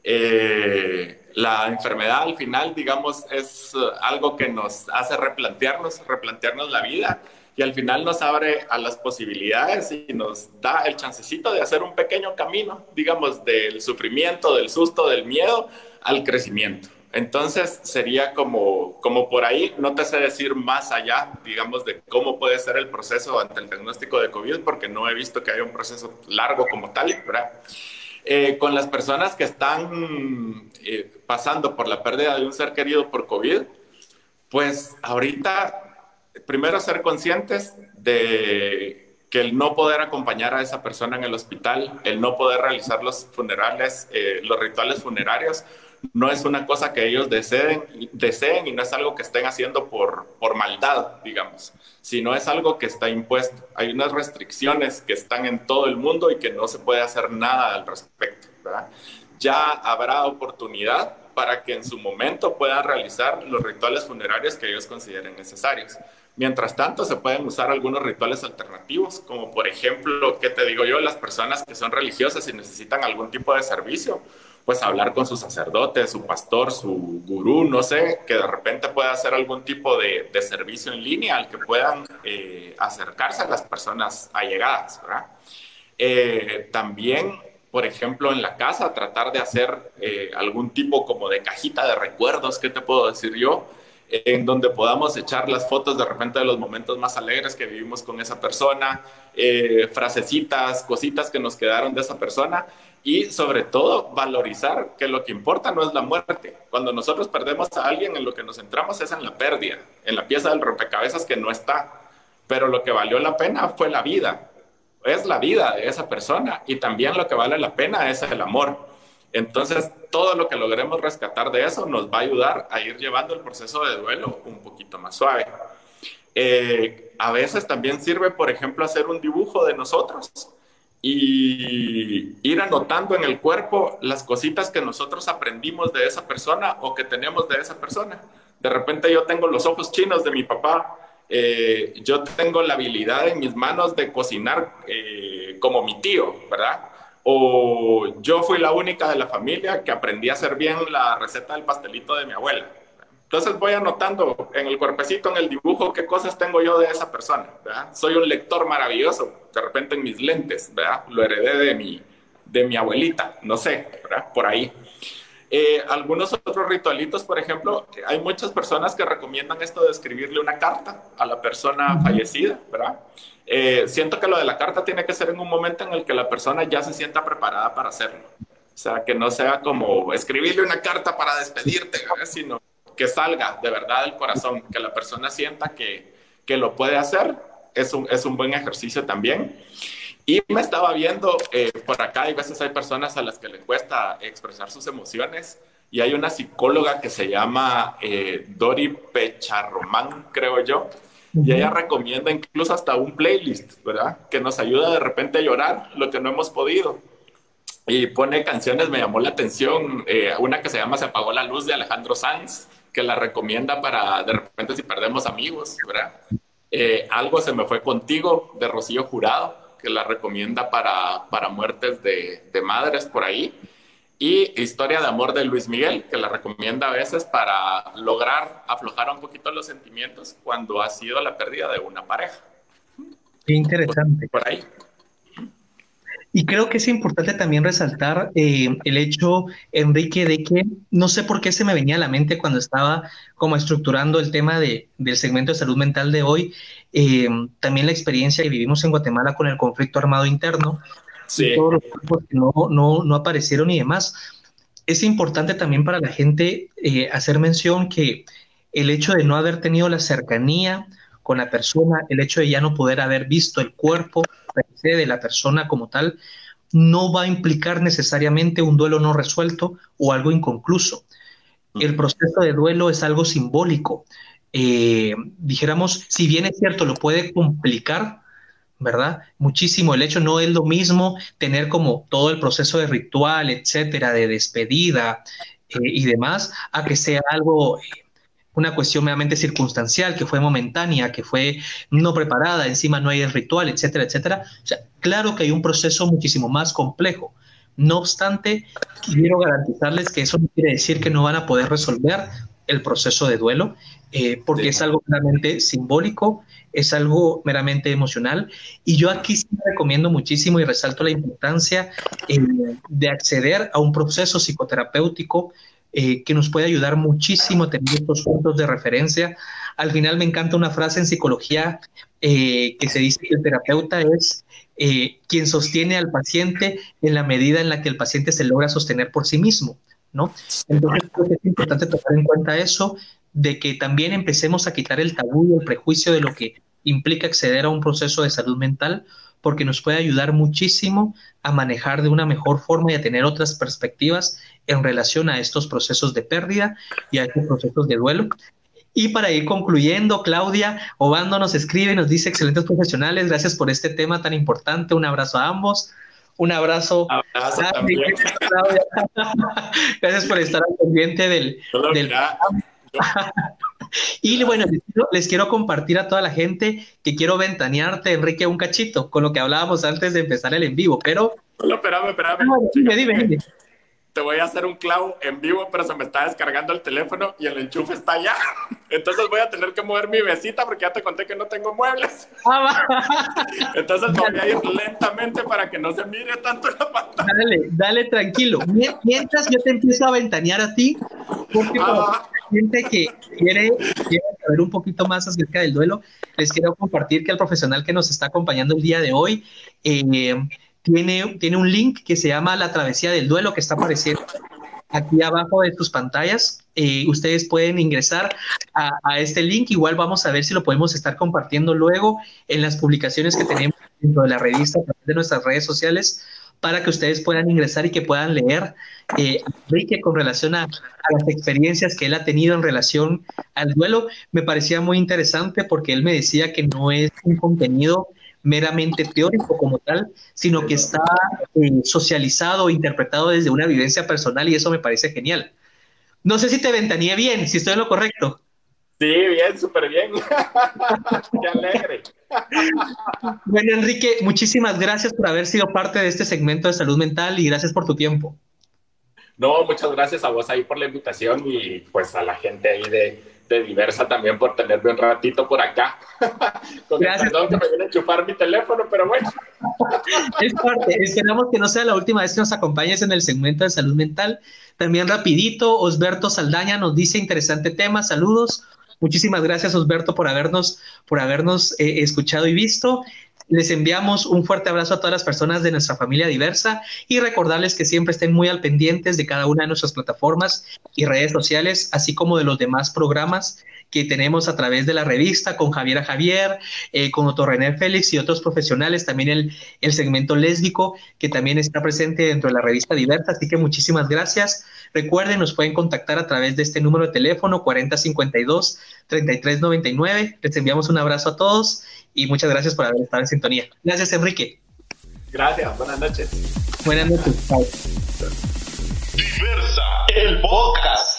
Eh, la enfermedad al final, digamos, es algo que nos hace replantearnos, replantearnos la vida y al final nos abre a las posibilidades y nos da el chancecito de hacer un pequeño camino, digamos, del sufrimiento, del susto, del miedo al crecimiento. Entonces sería como, como por ahí, no te sé decir más allá, digamos, de cómo puede ser el proceso ante el diagnóstico de COVID, porque no he visto que haya un proceso largo como tal, ¿verdad? Eh, con las personas que están eh, pasando por la pérdida de un ser querido por COVID, pues ahorita, primero ser conscientes de que el no poder acompañar a esa persona en el hospital, el no poder realizar los funerales, eh, los rituales funerarios, no es una cosa que ellos deseen, deseen y no es algo que estén haciendo por, por maldad, digamos, sino es algo que está impuesto. Hay unas restricciones que están en todo el mundo y que no se puede hacer nada al respecto. Ya habrá oportunidad para que en su momento puedan realizar los rituales funerarios que ellos consideren necesarios. Mientras tanto, se pueden usar algunos rituales alternativos, como por ejemplo, ¿qué te digo yo? Las personas que son religiosas y necesitan algún tipo de servicio, pues hablar con su sacerdote, su pastor, su gurú, no sé, que de repente pueda hacer algún tipo de, servicio en línea al que puedan eh, acercarse a las personas allegadas, ¿verdad? Eh, también, por ejemplo, en la casa, tratar de hacer eh, algún tipo como de cajita de recuerdos, ¿qué te puedo decir yo? En donde podamos echar las fotos de repente de los momentos más alegres que vivimos con esa persona, frasecitas, cositas que nos quedaron de esa persona y sobre todo valorizar que lo que importa no es la muerte. Cuando nosotros perdemos a alguien, en lo que nos centramos es en la pérdida, en la pieza del rompecabezas que no está. Pero lo que valió la pena fue la vida. es la vida de esa persona y también lo que vale la pena es el amor. Entonces, todo lo que logremos rescatar de eso nos va a ayudar a ir llevando el proceso de duelo un poquito más suave. Eh, a veces también sirve, por ejemplo, hacer un dibujo de nosotros y ir anotando en el cuerpo las cositas que nosotros aprendimos de esa persona o que tenemos de esa persona. De repente yo tengo los ojos chinos de mi papá, eh, yo tengo la habilidad en mis manos de cocinar eh, como mi tío, ¿verdad? O yo fui la única de la familia que aprendí a hacer bien la receta del pastelito de mi abuela. Entonces voy anotando en el cuerpecito, en el dibujo, qué cosas tengo yo de esa persona. Soy un lector maravilloso, de repente en mis lentes, lo heredé de mi, de mi abuelita, no sé, ¿verdad? por ahí. Eh, algunos otros ritualitos, por ejemplo, hay muchas personas que recomiendan esto de escribirle una carta a la persona fallecida, ¿verdad? Eh, siento que lo de la carta tiene que ser en un momento en el que la persona ya se sienta preparada para hacerlo. O sea, que no sea como escribirle una carta para despedirte, sino que salga de verdad del corazón, que la persona sienta que, que lo puede hacer. Es un, es un buen ejercicio también. Y me estaba viendo eh, por acá, hay veces hay personas a las que les cuesta expresar sus emociones. Y hay una psicóloga que se llama eh, Dori Pecharromán, creo yo. Y ella recomienda incluso hasta un playlist, ¿verdad? Que nos ayuda de repente a llorar lo que no hemos podido. Y pone canciones, me llamó la atención, eh, una que se llama Se apagó la luz de Alejandro Sanz, que la recomienda para de repente si perdemos amigos, ¿verdad? Algo se me fue contigo de Rocío Jurado que la recomienda para, para muertes de, de, madres por ahí. Y Historia de Amor de Luis Miguel, que la recomienda a veces para lograr aflojar un poquito los sentimientos cuando ha sido la pérdida de una pareja. Qué interesante. Por, ahí. Y creo que es importante también resaltar eh, el hecho, Enrique, de que no sé por qué se me venía a la mente cuando estaba como estructurando el tema de, del segmento de salud mental de hoy, eh, también la experiencia que vivimos en Guatemala con el conflicto armado interno, sí. todos los grupos que no, no, no, aparecieron y demás. Es importante también para la gente eh, hacer mención que el hecho de no haber tenido la cercanía con la persona, el hecho de ya no poder haber visto el cuerpo de la persona como tal, no va a implicar necesariamente un duelo no resuelto o algo inconcluso. El proceso de duelo es algo simbólico, eh, dijéramos, si bien es cierto, lo puede complicar, ¿verdad? Muchísimo. El hecho no es lo mismo tener como todo el proceso de ritual, etcétera, de despedida eh, y demás, a que sea algo, eh, una cuestión meramente circunstancial, que fue momentánea, que fue no preparada, encima no hay el ritual, etcétera, etcétera. O sea, claro que hay un proceso muchísimo más complejo. No obstante, quiero garantizarles que eso no quiere decir que no van a poder resolver el proceso de duelo, eh, porque sí. es algo meramente simbólico, es algo meramente emocional. Y yo aquí sí recomiendo muchísimo y resalto la importancia eh, de acceder a un proceso psicoterapéutico eh, que nos puede ayudar muchísimo tener estos puntos de referencia. Al final me encanta una frase en psicología eh, que se dice que el terapeuta es eh, quien sostiene al paciente en la medida en la que el paciente se logra sostener por sí mismo. ¿no? Entonces creo que es importante tomar en cuenta eso, de que también empecemos a quitar el tabú y el prejuicio de lo que implica acceder a un proceso de salud mental, porque nos puede ayudar muchísimo a manejar de una mejor forma y a tener otras perspectivas en relación a estos procesos de pérdida y a estos procesos de duelo. Y para ir concluyendo, Claudia Obando nos escribe, nos dice, excelentes profesionales, gracias por este tema tan importante, un abrazo a ambos. Un abrazo. abrazo también. Gracias por estar al pendiente del... del... y bueno, les quiero, les quiero, compartir a toda la gente que quiero ventanearte, Enrique, un cachito, con lo que hablábamos antes de empezar el en vivo, pero... No, espérame, espérame. No, dime, dime, dime. Te voy a hacer un clavo en vivo, pero se me está descargando el teléfono y el enchufe está allá. Entonces voy a tener que mover mi mesita porque ya te conté que no tengo muebles. Entonces me voy a ir lentamente para que no se mire tanto la pantalla. Dale, dale tranquilo. Mientras yo te empiezo a ventanear a ti, porque ah. Gente que quiere, saber un poquito más acerca del duelo, les quiero compartir que el profesional que nos está acompañando el día de hoy eh, tiene, tiene un link que se llama La Travesía del Duelo, que está apareciendo aquí abajo de tus pantallas. Eh, ustedes pueden ingresar a, a, este link. Igual vamos a ver si lo podemos estar compartiendo luego en las publicaciones que tenemos dentro de la revista, de nuestras redes sociales, para que ustedes puedan ingresar y que puedan leer eh, Enrique con relación a, las experiencias que él ha tenido en relación al duelo. Me parecía muy interesante porque él me decía que no es un contenido meramente teórico como tal, sino que está eh, socializado, interpretado desde una vivencia personal y eso me parece genial. No sé si te ventaneé bien, si estoy en lo correcto. Sí, bien, súper bien. Qué alegre. Bueno, Enrique, muchísimas gracias por haber sido parte de este segmento de salud mental y gracias por tu tiempo. No, muchas gracias a vos ahí por la invitación y pues a la gente ahí de, de Diversa también por tenerme un ratito por acá. Con gracias. perdón que me viene a chupar mi teléfono, pero bueno. es parte. Esperamos que no sea la última vez que nos acompañes en el segmento de salud mental. También rapidito, Osberto Saldaña nos dice interesante tema, saludos. Muchísimas gracias, Osberto, por habernos, por habernos eh, escuchado y visto. Les enviamos un fuerte abrazo a todas las personas de nuestra familia diversa y recordarles que siempre estén muy al pendientes de cada una de nuestras plataformas y redes sociales, así como de los demás programas que tenemos a través de la revista con Javier Javier, eh, con Otto René Félix y otros profesionales, también el, el segmento lésbico que también está presente dentro de la revista Diversa. Así que muchísimas gracias. Recuerden, nos pueden contactar a través de este número de teléfono 4052-3399. Les enviamos un abrazo a todos y muchas gracias por haber estado en sintonía. Gracias, Enrique. Gracias, buenas noches. Buenas noches. Diversa, el podcast.